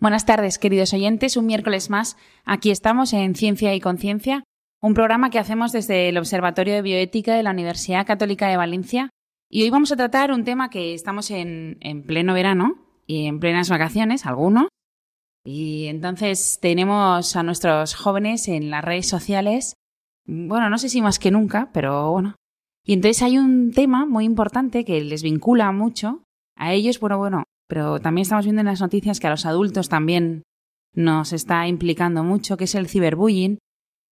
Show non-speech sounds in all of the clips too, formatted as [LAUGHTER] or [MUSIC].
Buenas tardes, queridos oyentes. Un miércoles más, aquí estamos en Ciencia y Conciencia, un programa que hacemos desde el Observatorio de Bioética de la Universidad Católica de Valencia. Y hoy vamos a tratar un tema que estamos en, en pleno verano y en plenas vacaciones, algunos. Y entonces tenemos a nuestros jóvenes en las redes sociales, bueno, no sé si más que nunca, pero bueno. Y entonces hay un tema muy importante que les vincula mucho a ellos, bueno, bueno, pero también estamos viendo en las noticias que a los adultos también nos está implicando mucho, que es el ciberbullying,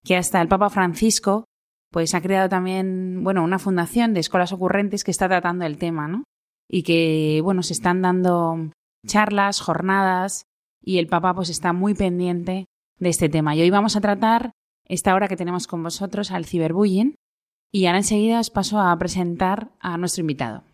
que hasta el Papa Francisco pues ha creado también, bueno, una fundación de escuelas ocurrentes que está tratando el tema, ¿no? Y que, bueno, se están dando charlas, jornadas, y el Papa pues está muy pendiente de este tema. Y hoy vamos a tratar esta hora que tenemos con vosotros al ciberbullying, y ahora enseguida os paso a presentar a nuestro invitado.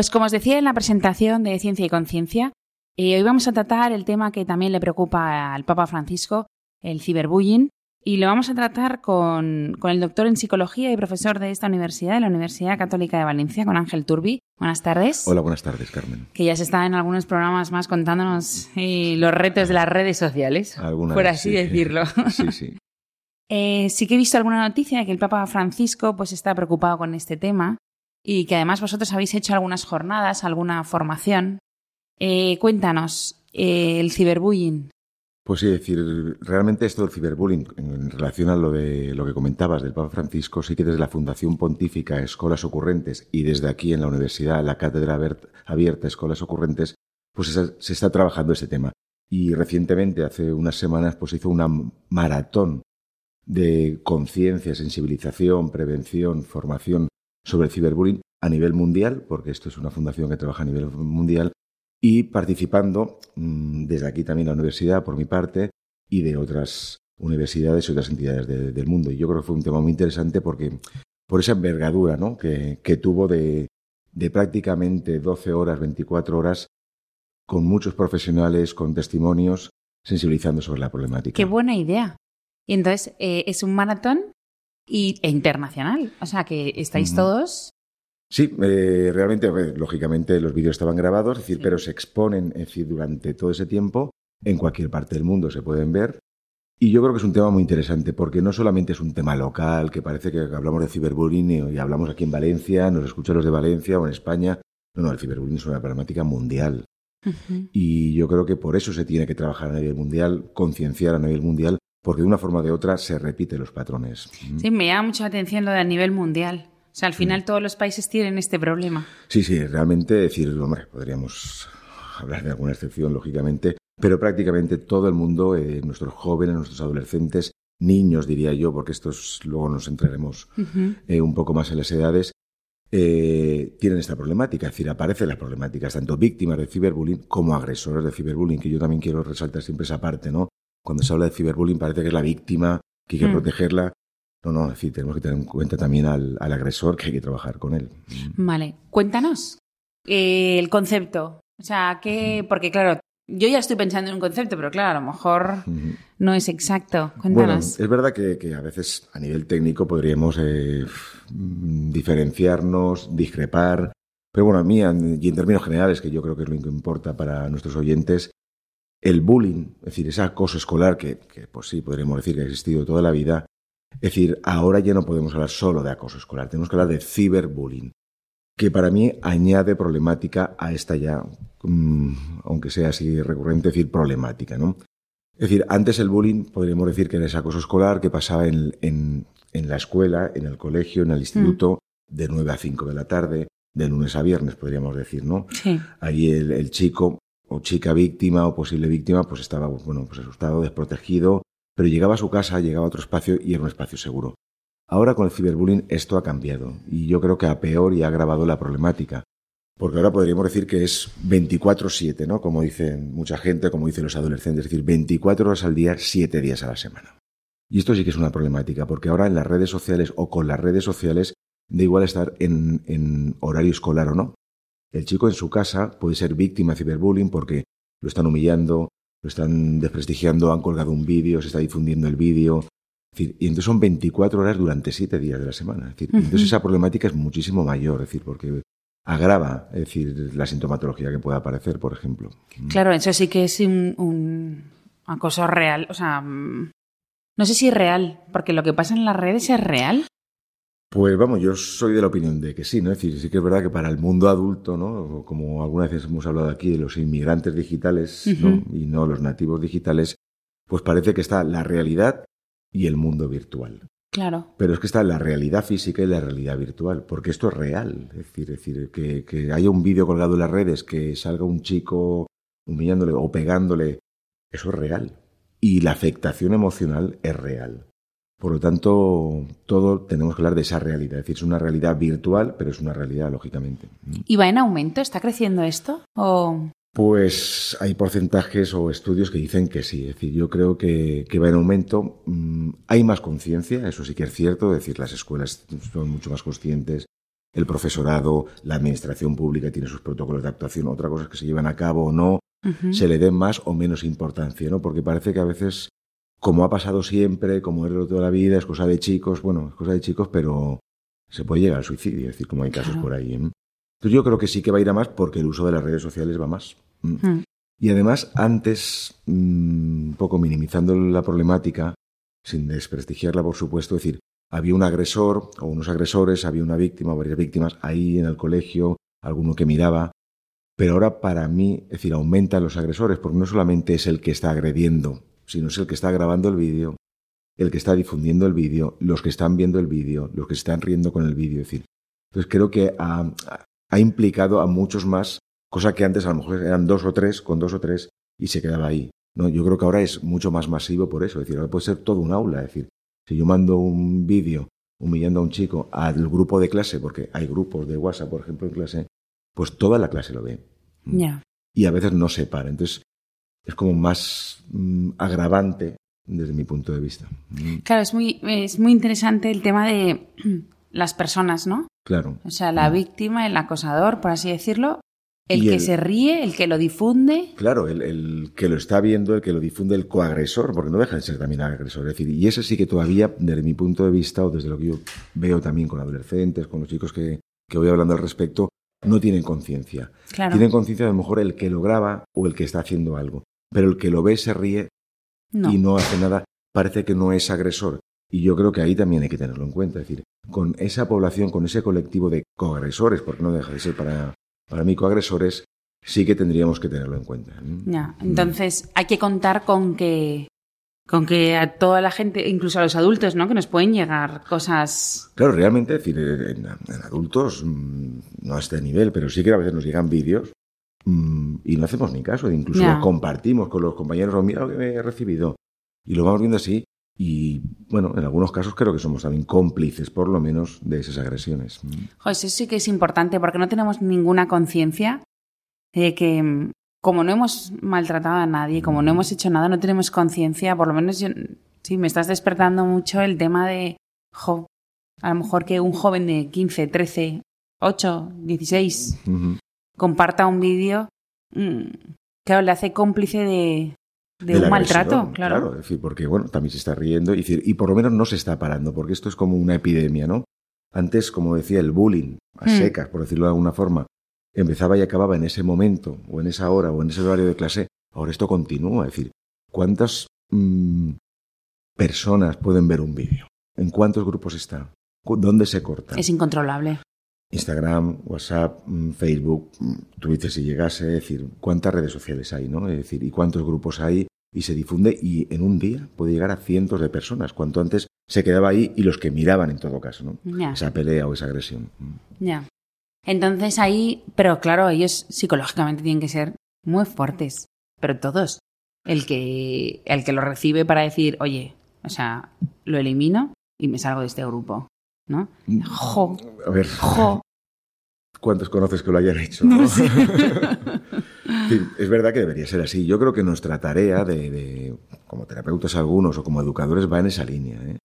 Pues como os decía en la presentación de Ciencia y Conciencia, eh, hoy vamos a tratar el tema que también le preocupa al Papa Francisco, el ciberbullying, y lo vamos a tratar con, con, el doctor en psicología y profesor de esta universidad, de la Universidad Católica de Valencia, con Ángel Turbi. Buenas tardes. Hola, buenas tardes, Carmen. Que ya se está en algunos programas más contándonos eh, los retos de las redes sociales, por así sí. decirlo. [LAUGHS] Sí, sí. eh, sí que he visto alguna noticia de que el Papa Francisco pues está preocupado con este tema y que además vosotros habéis hecho algunas jornadas, alguna formación. Eh, cuéntanos, eh, el ciberbullying. Pues sí, decir, realmente esto del ciberbullying, en relación a lo de lo que comentabas del Papa Francisco, sí que desde la Fundación Pontífica Escolas Ocurrentes y desde aquí en la Universidad, la Cátedra Abierta Escolas Ocurrentes, pues se está trabajando este tema. Y recientemente, hace unas semanas, pues hizo una maratón de conciencia, sensibilización, prevención, formación sobre el ciberbullying a nivel mundial, porque esto es una fundación que trabaja a nivel mundial, y participando mmm, desde aquí también la universidad, por mi parte, y de otras universidades y otras entidades de, del mundo. Y yo creo que fue un tema muy interesante porque por esa envergadura ¿no? que, que tuvo de, de prácticamente 12 horas, 24 horas, con muchos profesionales, con testimonios, sensibilizando sobre la problemática. Qué buena idea. Y entonces, eh, ¿es un maratón y, e internacional. O sea, que estáis uh -huh. todos. Sí, eh, realmente, lógicamente los vídeos estaban grabados, es decir, sí. pero se exponen es decir, durante todo ese tiempo, en cualquier parte del mundo se pueden ver. Y yo creo que es un tema muy interesante, porque no solamente es un tema local, que parece que hablamos de ciberbullying y hablamos aquí en Valencia, nos escuchan los de Valencia o en España. No, no, el ciberbullying es una problemática mundial. Uh -huh. Y yo creo que por eso se tiene que trabajar a nivel mundial, concienciar a nivel mundial, porque de una forma o de otra se repiten los patrones. Sí, me llama mucha atención lo de a nivel mundial. O sea, al final mm. todos los países tienen este problema. Sí, sí, realmente decir, hombre, podríamos hablar de alguna excepción, lógicamente, pero prácticamente todo el mundo, eh, nuestros jóvenes, nuestros adolescentes, niños, diría yo, porque estos luego nos entraremos uh -huh. eh, un poco más en las edades, eh, tienen esta problemática, es decir, aparecen las problemáticas, tanto víctimas de ciberbullying como agresores de ciberbullying, que yo también quiero resaltar siempre esa parte, ¿no? Cuando se habla de ciberbullying parece que es la víctima, que hay que mm. protegerla. No, no, es decir, tenemos que tener en cuenta también al, al agresor, que hay que trabajar con él. Vale, cuéntanos eh, el concepto. O sea, que, porque claro, yo ya estoy pensando en un concepto, pero claro, a lo mejor no es exacto. Bueno, Cuéntanos. es verdad que, que a veces a nivel técnico podríamos eh, mm, diferenciarnos, discrepar, pero bueno, a mí, y en términos generales, que yo creo que es lo que importa para nuestros oyentes, el bullying, es decir, ese acoso escolar que, que, pues sí, podríamos decir que ha existido toda la vida, es decir, ahora ya no podemos hablar solo de acoso escolar, tenemos que hablar de ciberbullying, que para mí añade problemática a esta ya, mm, aunque sea así recurrente, decir problemática, ¿no? Es decir, antes el bullying podríamos decir que era ese acoso escolar que pasaba en, en- en la escuela, en el colegio, en el instituto, de 9 a 5 de la tarde, de lunes a viernes, podríamos decir, ¿no? Sí. Ahí el, el chico o chica víctima o posible víctima pues estaba bueno, pues asustado, desprotegido, pero llegaba a su casa, llegaba a otro espacio y era un espacio seguro. Ahora con el ciberbullying esto ha cambiado y yo creo que a peor y ha agravado la problemática. Porque ahora podríamos decir que es 24-7, ¿no? Como dicen mucha gente, como dicen los adolescentes, es decir, 24 horas al día, 7 días a la semana. Y esto sí que es una problemática, porque ahora en las redes sociales o con las redes sociales da igual estar en, en horario escolar o no. El chico en su casa puede ser víctima de ciberbullying porque lo están humillando, lo están desprestigiando, han colgado un vídeo, se está difundiendo el vídeo. Es decir, y entonces son 24 horas durante 7 días de la semana. Es decir. Entonces esa problemática es muchísimo mayor, es decir, porque agrava es decir, la sintomatología que pueda aparecer, por ejemplo. Claro, eso sí que es un, un acoso real. O sea, mm, no sé si es real, porque lo que pasa en las redes es real. Pues vamos, yo soy de la opinión de que sí, ¿no? Es decir, sí que es verdad que para el mundo adulto, ¿no? Como algunas veces hemos hablado aquí de los inmigrantes digitales, ¿no? Y no los nativos digitales, pues parece que está la realidad y el mundo virtual. Claro. Pero es que está la realidad física y la realidad virtual, porque esto es real. Es decir, es decir que, que haya un vídeo colgado en las redes, que salga un chico humillándole o pegándole, eso es real. Y la afectación emocional es real. Por lo tanto, todo tenemos que hablar de esa realidad. Es decir, es una realidad virtual, pero es una realidad, lógicamente. ¿Y va en aumento? ¿Está creciendo esto? ¿O... Pues hay porcentajes o estudios que dicen que sí. Es decir, yo creo que, que va en aumento. Mm, hay más conciencia, eso sí que es cierto. Es decir, las escuelas son mucho más conscientes. El profesorado, la administración pública tiene sus protocolos de actuación. Otra cosa es que se llevan a cabo o no, se le dé más o menos importancia, ¿no? Porque parece que a veces, como ha pasado siempre, como es de toda la vida, es cosa de chicos, bueno, es cosa de chicos, pero se puede llegar al suicidio, es decir, como hay casos Claro. por ahí. ¿eh? Entonces yo creo que sí que va a ir a más porque el uso de las redes sociales va más. Mm. Mm. Y además, antes, mm, un poco minimizando la problemática, sin desprestigiarla, por supuesto, es decir, había un agresor o unos agresores, había una víctima o varias víctimas ahí en el colegio, alguno que miraba, pero ahora para mí, es decir, aumentan los agresores, porque no solamente es el que está agrediendo, sino es el que está grabando el vídeo, el que está difundiendo el vídeo, los que están viendo el vídeo, los que están riendo con el vídeo, es decir. Entonces creo que ha, ha implicado a muchos más, cosa que antes a lo mejor eran dos o tres, con dos o tres, y se quedaba ahí. No, yo creo que ahora es mucho más masivo por eso, es decir, ahora puede ser todo un aula, es decir, si yo mando un vídeo humillando a un chico al grupo de clase, porque hay grupos de WhatsApp, por ejemplo, en clase, pues toda la clase lo ve. Ya. Y a veces no se para. Entonces, es como más mm, agravante desde mi punto de vista. Mm, Claro, es muy, es muy interesante el tema de [CLEARS THROAT] las personas, ¿no? Claro. O sea, la víctima, el acosador, por así decirlo, el Y que el- se ríe, el que lo difunde. Claro, el, el que lo está viendo, el que lo difunde, el coagresor, porque no deja de ser también agresor. Es decir, y ese sí que todavía, desde mi punto de vista, o desde lo que yo veo también con adolescentes, con los chicos que, que voy hablando al respecto, no tienen conciencia. Claro. Tienen conciencia a lo mejor el que lo graba o el que está haciendo algo. Pero el que lo ve se ríe No. y no hace nada, parece que no es agresor. Y yo creo que ahí también hay que tenerlo en cuenta. Es decir, con esa población, con ese colectivo de coagresores, porque no deja de ser para, para mí coagresores, sí que tendríamos que tenerlo en cuenta. ¿Mm? Ya, entonces hay que contar con que con que a toda la gente, incluso a los adultos, ¿no? Que nos pueden llegar cosas. Claro, realmente, es decir, en, en adultos, mm, no a este nivel, pero sí que a veces nos llegan vídeos mm, y no hacemos ni caso. Incluso lo compartimos con los compañeros, o mira lo que he recibido. Y lo vamos viendo así. Y bueno, en algunos casos creo que somos también cómplices, por lo menos, de esas agresiones. Mm. Joder, eso sí que es importante porque no tenemos ninguna conciencia de que, mm, como no hemos maltratado a nadie, como no hemos hecho nada, no tenemos conciencia. Por lo menos yo, sí, me estás despertando mucho el tema de, jo, a lo mejor que un joven de 15, 13, 8, 16 Ujú. Comparta un vídeo. mm, Claro, le hace cómplice de, de, un maltrato, claro. Claro, es decir, porque bueno, también se está riendo y, decir, y por lo menos no se está parando, porque esto es como una epidemia, ¿no? Antes, como decía, el bullying, a Hmm. secas, por decirlo de alguna forma, empezaba y acababa en ese momento, o en esa hora, o en ese horario de clase. Ahora esto continúa. Es decir, ¿cuántas mm, personas pueden ver un vídeo? ¿En cuántos grupos está? ¿Cu- ¿Dónde se corta? Es incontrolable. Instagram, WhatsApp, mm, Facebook, mm, Twitter si llegase, es decir, cuántas redes sociales hay, ¿no? Es decir, y cuántos grupos hay y se difunde y en un día puede llegar a cientos de personas, cuanto antes se quedaba ahí y los que miraban en todo caso, ¿no? Esa pelea o esa agresión. Mm. Ya. Entonces ahí, pero claro, ellos psicológicamente tienen que ser muy fuertes, pero todos. El que, el que lo recibe para decir, oye, o sea, lo elimino y me salgo de este grupo, ¿no? Jo, A ver, jo. ¿cuántos conoces que lo hayan hecho? no? [LAUGHS] Sí, es verdad que debería ser así. Yo creo que nuestra tarea de, de- como terapeutas algunos o como educadores va en esa línea. ¿eh?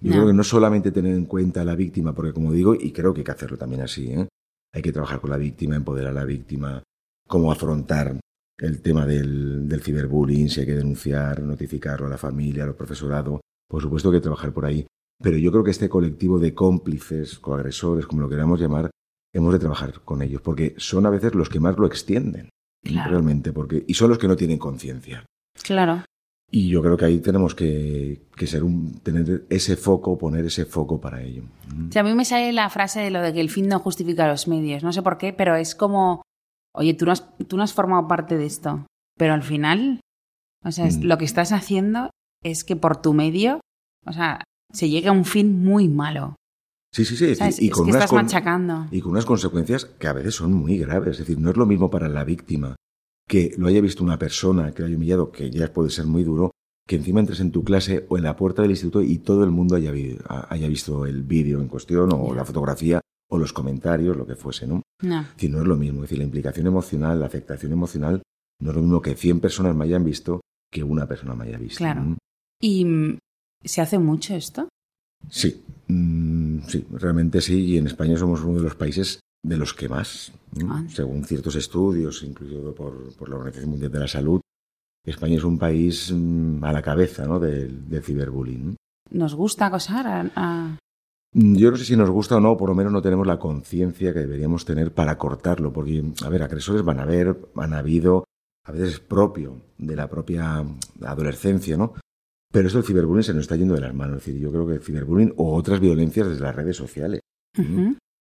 Yo No. creo que no solamente tener en cuenta a la víctima, porque como digo, y creo que hay que hacerlo también así, ¿eh? hay que trabajar con la víctima, empoderar a la víctima, cómo afrontar el tema del, del ciberbullying, si hay que denunciar, notificarlo a la familia, al profesorado. Por supuesto que hay que trabajar por ahí. Pero yo creo que este colectivo de cómplices, coagresores, como lo queramos llamar, hemos de trabajar con ellos, porque son a veces los que más lo extienden, Claro. realmente, porque, y son los que no tienen conciencia. Claro. Y yo creo que ahí tenemos que, que ser un, tener ese foco, poner ese foco para ello. Mm. O sea, a mí me sale la frase de lo de que el fin no justifica los medios. No sé por qué, pero es como, oye, tú no has, tú no has formado parte de esto, pero al final, o sea, es- Mm. lo que estás haciendo es que por tu medio, o sea, se llegue a un fin muy malo. Sí, sí, sí. es y, es con que unas estás machacando. y con unas consecuencias que a veces son muy graves. Es decir, no es lo mismo para la víctima que lo haya visto una persona que lo haya humillado, que ya puede ser muy duro, que encima entres en tu clase o en la puerta del instituto y todo el mundo haya, vi- haya visto el vídeo en cuestión o la fotografía o los comentarios, lo que fuese, ¿no? No. Es decir, no es lo mismo. Es decir, la implicación emocional, la afectación emocional, no es lo mismo que 100 personas me hayan visto que una persona me haya visto. Claro. ¿no? ¿Y mm, se hace mucho esto? Sí, mm, sí, realmente sí. Y en España somos uno de los países de los que más, ¿no? Ah. según ciertos estudios, incluido por, por la Organización Mundial de la Salud, España es un país mm, a la cabeza ¿no? del, del ciberbullying. ¿no? ¿Nos gusta acosar a, a- Mm, Yo no sé si nos gusta o no, por lo menos no tenemos la conciencia que deberíamos tener para cortarlo, porque, a ver, agresores van a haber, han habido, a veces es propio de la propia adolescencia, ¿no? Pero esto del ciberbullying se nos está yendo de las manos. Es decir, yo creo que el ciberbullying o otras violencias desde las redes sociales,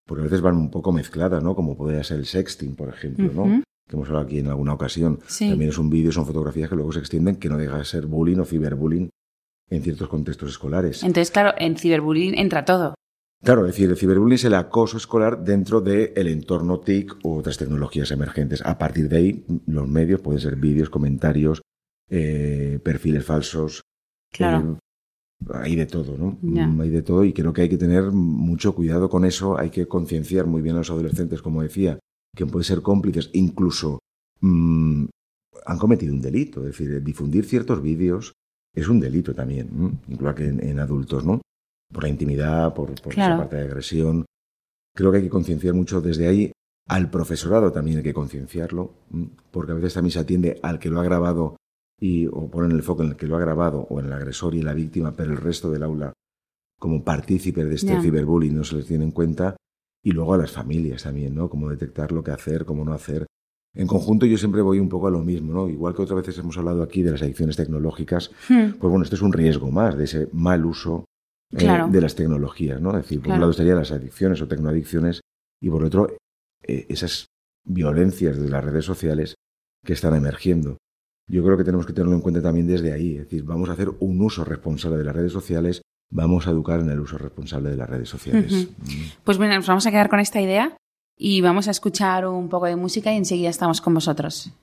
porque a veces van un poco mezcladas, ¿no? Como podría ser el sexting, por ejemplo, ¿no? Que hemos hablado aquí en alguna ocasión. Sí. También es un vídeo, son fotografías que luego se extienden, que no deja de ser bullying o ciberbullying en ciertos contextos escolares. Entonces, claro, en ciberbullying entra todo. Claro, es decir, el ciberbullying es el acoso escolar dentro del entorno TIC u otras tecnologías emergentes. A partir de ahí, los medios pueden ser vídeos, comentarios, eh, perfiles falsos. Claro. eh, hay de todo, ¿no? Mm, Hay de todo y creo que hay que tener mucho cuidado con eso. Hay que concienciar muy bien a los adolescentes, como decía, que pueden ser cómplices, incluso mm, han cometido un delito. Es decir, difundir ciertos vídeos es un delito también, ¿no? incluso que en, en adultos, ¿no? Por la intimidad, por, por Claro. esa parte de agresión. Creo que hay que concienciar mucho desde ahí. Al profesorado también hay que concienciarlo, porque a veces también se atiende al que lo ha grabado y, o ponen el foco en el que lo ha grabado o en el agresor y en la víctima, pero el resto del aula como partícipe de este ciberbullying no se les tiene en cuenta. Y luego a las familias también, ¿no? Cómo detectar lo que hacer, cómo no hacer. En conjunto yo siempre voy un poco a lo mismo, ¿no? Igual que otras veces hemos hablado aquí de las adicciones tecnológicas, Hmm, pues bueno, esto es un riesgo más de ese mal uso eh, Claro. de las tecnologías, ¿no? Es decir, por Claro. un lado estarían las adicciones o tecnoadicciones y por otro eh, esas violencias de las redes sociales que están emergiendo. Yo creo que tenemos que tenerlo en cuenta también desde ahí, es decir, vamos a hacer un uso responsable de las redes sociales, vamos a educar en el uso responsable de las redes sociales. Mm. Pues bueno, nos vamos a quedar con esta idea y vamos a escuchar un poco de música y enseguida estamos con vosotros.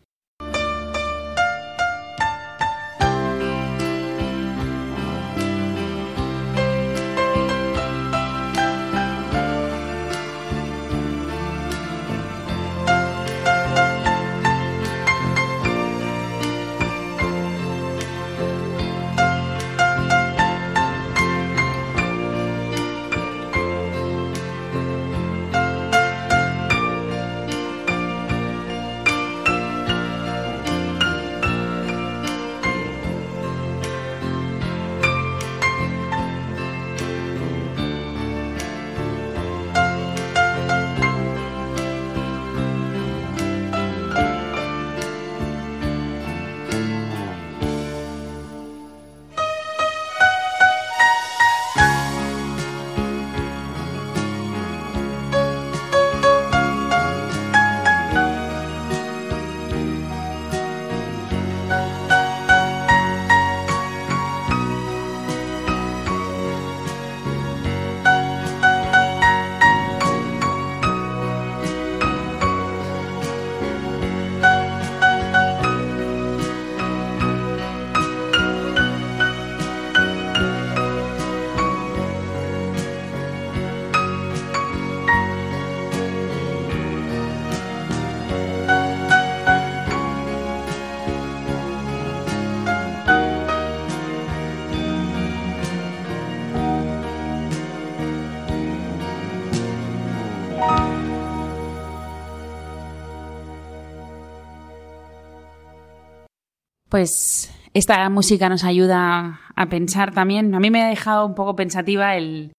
Pues esta música nos ayuda a pensar también. A mí me ha dejado un poco pensativa el,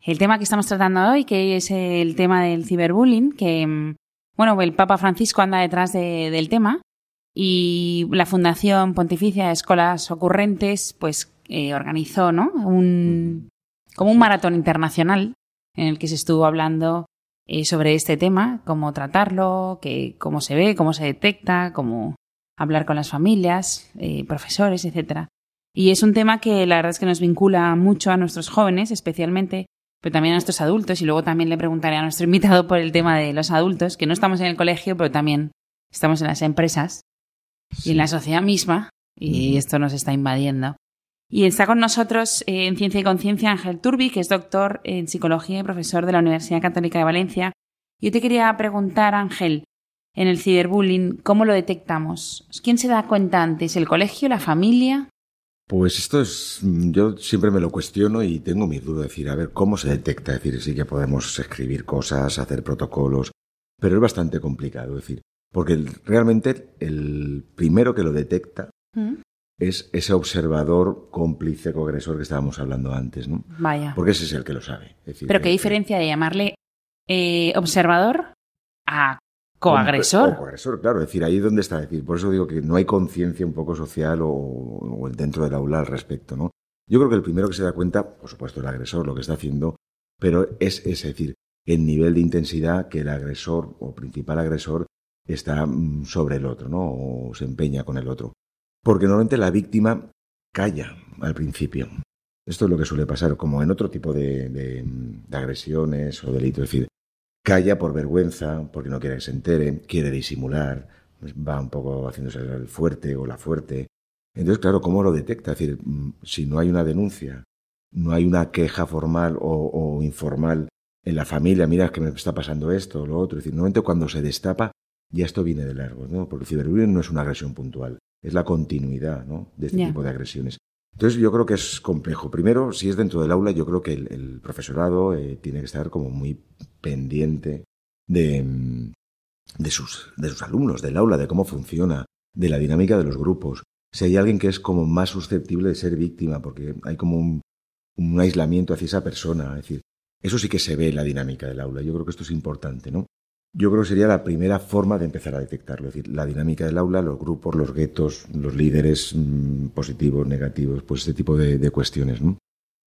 el tema que estamos tratando hoy, que es el tema del ciberbullying, que, bueno, el Papa Francisco anda detrás del tema y la Fundación Pontificia de Escolas Ocurrentes, pues, eh, organizó, ¿no? Un, como un maratón internacional en el que se estuvo hablando eh, sobre este tema, cómo tratarlo, que, cómo se ve, cómo se detecta, cómo hablar con las familias, eh, profesores, etc. Y es un tema que la verdad es que nos vincula mucho a nuestros jóvenes, especialmente, pero también a nuestros adultos. Y luego también le preguntaré a nuestro [LAUGHS] invitado por el tema de los adultos, que no estamos en el colegio, pero también estamos en las empresas y en la sociedad misma, y esto nos está invadiendo. Y está con nosotros eh, en Ciencia y Conciencia Ángel Turbi, que es doctor en psicología y profesor de la Universidad Católica de Valencia. Yo te quería preguntar, Ángel, en el ciberbullying, ¿cómo lo detectamos? ¿Quién se da cuenta antes? ¿El colegio, la familia? Pues esto es, yo siempre me lo cuestiono y tengo mi duda, decir, a ver, ¿cómo se detecta? Es decir, sí que podemos escribir cosas, hacer protocolos, pero es bastante complicado, decir, porque realmente el primero que lo detecta ¿Mm? es ese observador cómplice, coagresor que estábamos hablando antes, ¿no? Vaya. Porque ese es el que lo sabe. Pero qué diferencia de llamarle eh, observador a coagresor. Coagresor, claro. Es decir, ahí es donde está. decir, por eso digo que no hay conciencia un poco social o, dentro del aula al respecto, ¿no? Yo creo que el primero que se da cuenta, por supuesto, el agresor, lo que está haciendo, pero es, es decir, el nivel de intensidad que el agresor o principal agresor está mm, sobre el otro, ¿no? O se empeña con el otro. Porque normalmente la víctima calla al principio. Esto es lo que suele pasar, como en otro tipo de, agresiones o delitos. Es decir, calla por vergüenza, porque no quiere que se entere, quiere disimular, va un poco haciéndose el fuerte o la fuerte. Entonces, claro, ¿cómo lo detecta? Es decir, mm, si no hay una denuncia, no hay una queja formal o, informal en la familia, mira que me está pasando esto o lo otro. Es decir, normalmente cuando se destapa, ya esto viene de largo, ¿no? Porque el ciberbullying no es una agresión puntual es la continuidad ¿no? de este tipo de agresiones. Entonces yo creo que es complejo. Primero, si es dentro del aula, yo creo que el, profesorado eh, tiene que estar como muy pendiente de, de, sus, de sus alumnos, del aula, de cómo funciona, de la dinámica de los grupos. Si hay alguien que es como más susceptible de ser víctima, porque hay como un, un aislamiento hacia esa persona. Es decir, eso sí que se ve en la dinámica del aula. Yo creo que esto es importante, ¿no? Yo creo que sería la primera forma de empezar a detectarlo. Es decir, la dinámica del aula, los grupos, los guetos, los líderes mm, positivos, negativos, pues este tipo de, cuestiones. ¿no?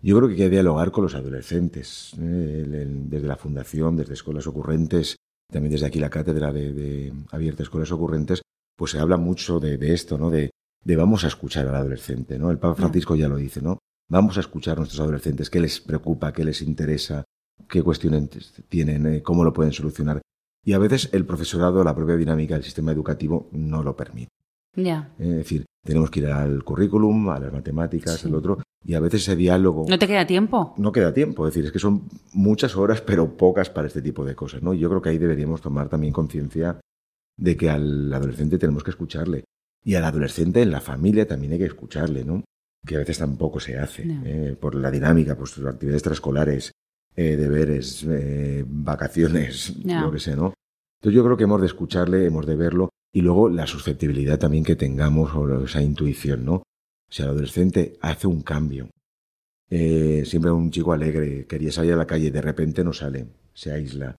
Yo creo que hay que dialogar con los adolescentes, ¿eh? desde la fundación, desde escuelas ocurrentes, también desde aquí la cátedra de, de abierta escuelas ocurrentes, pues se habla mucho de, esto, ¿no? De, de, vamos a escuchar al adolescente, ¿no? El Papa Francisco ya lo dice, ¿no? Vamos a escuchar a nuestros adolescentes, qué les preocupa, qué les interesa, qué cuestiones tienen, eh, cómo lo pueden solucionar. Y a veces el profesorado, la propia dinámica del sistema educativo no lo permite. Ya. Es decir, tenemos que ir al currículum, a las matemáticas, al otro, y a veces ese diálogo... ¿No te queda tiempo? No queda tiempo, es decir, es que son muchas horas, pero pocas para este tipo de cosas, ¿no? Yo creo que ahí deberíamos tomar también conciencia de que al adolescente tenemos que escucharle. Y al adolescente en la familia también hay que escucharle, ¿no? Que a veces tampoco se hace, ¿eh? por la dinámica, por sus actividades extraescolares, eh, deberes, eh, vacaciones, lo que sea, ¿no? Entonces yo creo que hemos de escucharle, hemos de verlo y luego la susceptibilidad también que tengamos o esa intuición, ¿no? Si el adolescente hace un cambio, eh, siempre un chico alegre, quería salir a la calle, de repente no sale, se aísla,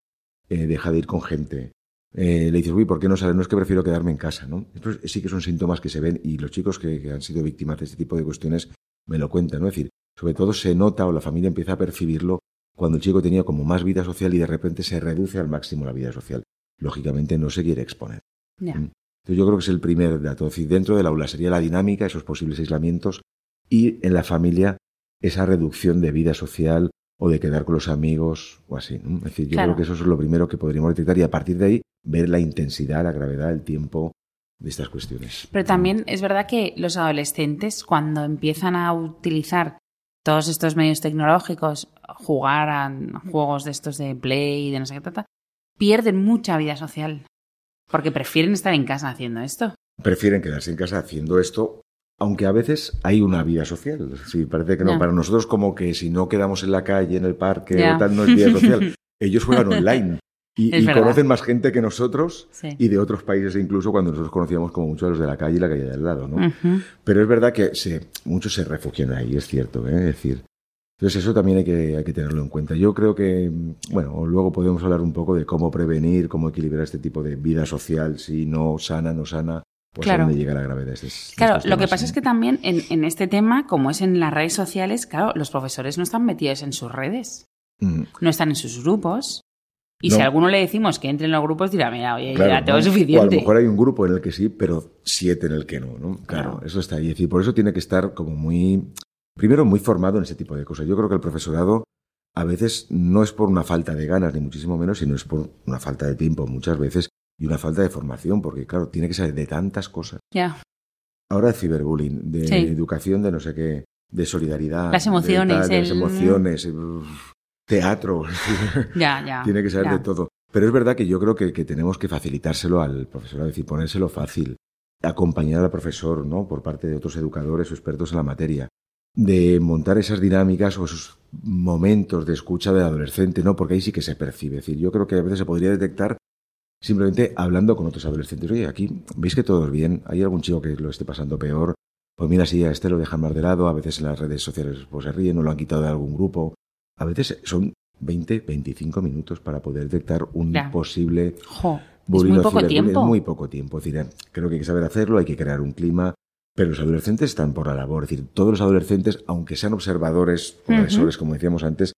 deja de ir con gente, le dices, uy, ¿por qué no sale? No es que prefiero quedarme en casa, ¿no? Estos sí que son síntomas que se ven y los chicos que, que, han sido víctimas de este tipo de cuestiones me lo cuentan, ¿no? Es decir, sobre todo se nota o la familia empieza a percibirlo cuando el chico tenía como más vida social y de repente se reduce al máximo la vida social. Lógicamente no se quiere exponer. Mm. Entonces yo creo que es el primer dato. Decir, dentro del aula sería la dinámica, esos posibles aislamientos, y en la familia esa reducción de vida social o de quedar con los amigos o así. Es decir, yo creo que eso es lo primero que podríamos detectar y a partir de ahí ver la intensidad, la gravedad, el tiempo de estas cuestiones. Pero también es verdad que los adolescentes, cuando empiezan a utilizar todos estos medios tecnológicos, jugar a juegos de estos de play, de no sé qué trata, pierden mucha vida social. Porque prefieren estar en casa haciendo esto. Prefieren quedarse en casa haciendo esto, aunque a veces hay una vida social. Sí, parece que no. Para nosotros como que si no quedamos en la calle, en el parque, tal, no es vida [LAUGHS] social. Ellos juegan online. Y, conocen más gente que nosotros y de otros países incluso cuando nosotros conocíamos como muchos a los de la calle y la calle de al lado, ¿no? Pero es verdad que se, muchos se refugian ahí, es cierto, ¿eh? Es decir, entonces eso también hay que, hay que tenerlo en cuenta. Yo creo que, bueno, luego podemos hablar un poco de cómo prevenir, cómo equilibrar este tipo de vida social, si no sana, no sana, pues claro. dónde llega la gravedad. claro, lo que pasa es que también en, en, este tema, como es en las redes sociales, claro, los profesores no están metidos en sus redes, mm. no están en sus grupos. Y si a alguno le decimos que entre en los grupos, dirá, mira, oye, ya tengo suficiente. O a lo mejor hay un grupo en el que sí, pero siete en el que no, ¿no? Claro, eso está ahí. Es decir, por eso tiene que estar como muy, primero, muy formado en ese tipo de cosas. Yo creo que el profesorado a veces no es por una falta de ganas, ni muchísimo menos, sino es por una falta de tiempo muchas veces y una falta de formación, porque claro, tiene que saber de tantas cosas. Ya. Ahora de ciberbullying, de educación, de no sé qué, de solidaridad. Las emociones. Las emociones teatro. Ya, ya. [LAUGHS] Tiene que saber de todo. Pero es verdad que yo creo que, tenemos que facilitárselo al profesor, es decir, ponérselo fácil, acompañar al profesor, ¿no? Por parte de otros educadores o expertos en la materia, de montar esas dinámicas o esos momentos de escucha del adolescente, ¿no? Porque ahí sí que se percibe. Es decir, yo creo que a veces se podría detectar simplemente hablando con otros adolescentes. Oye, aquí veis que todo es bien, hay algún chico que lo esté pasando peor. Pues mira, si a este lo dejan más de lado, a veces en las redes sociales pues se ríen o lo han quitado de algún grupo. A veces son 20, 25 minutos para poder detectar un posible jo, es muy poco tiempo. Es muy poco tiempo. Es decir, creo que hay que saber hacerlo, hay que crear un clima, pero los adolescentes están por la labor. Es decir, todos los adolescentes, aunque sean observadores, agresores, como decíamos antes,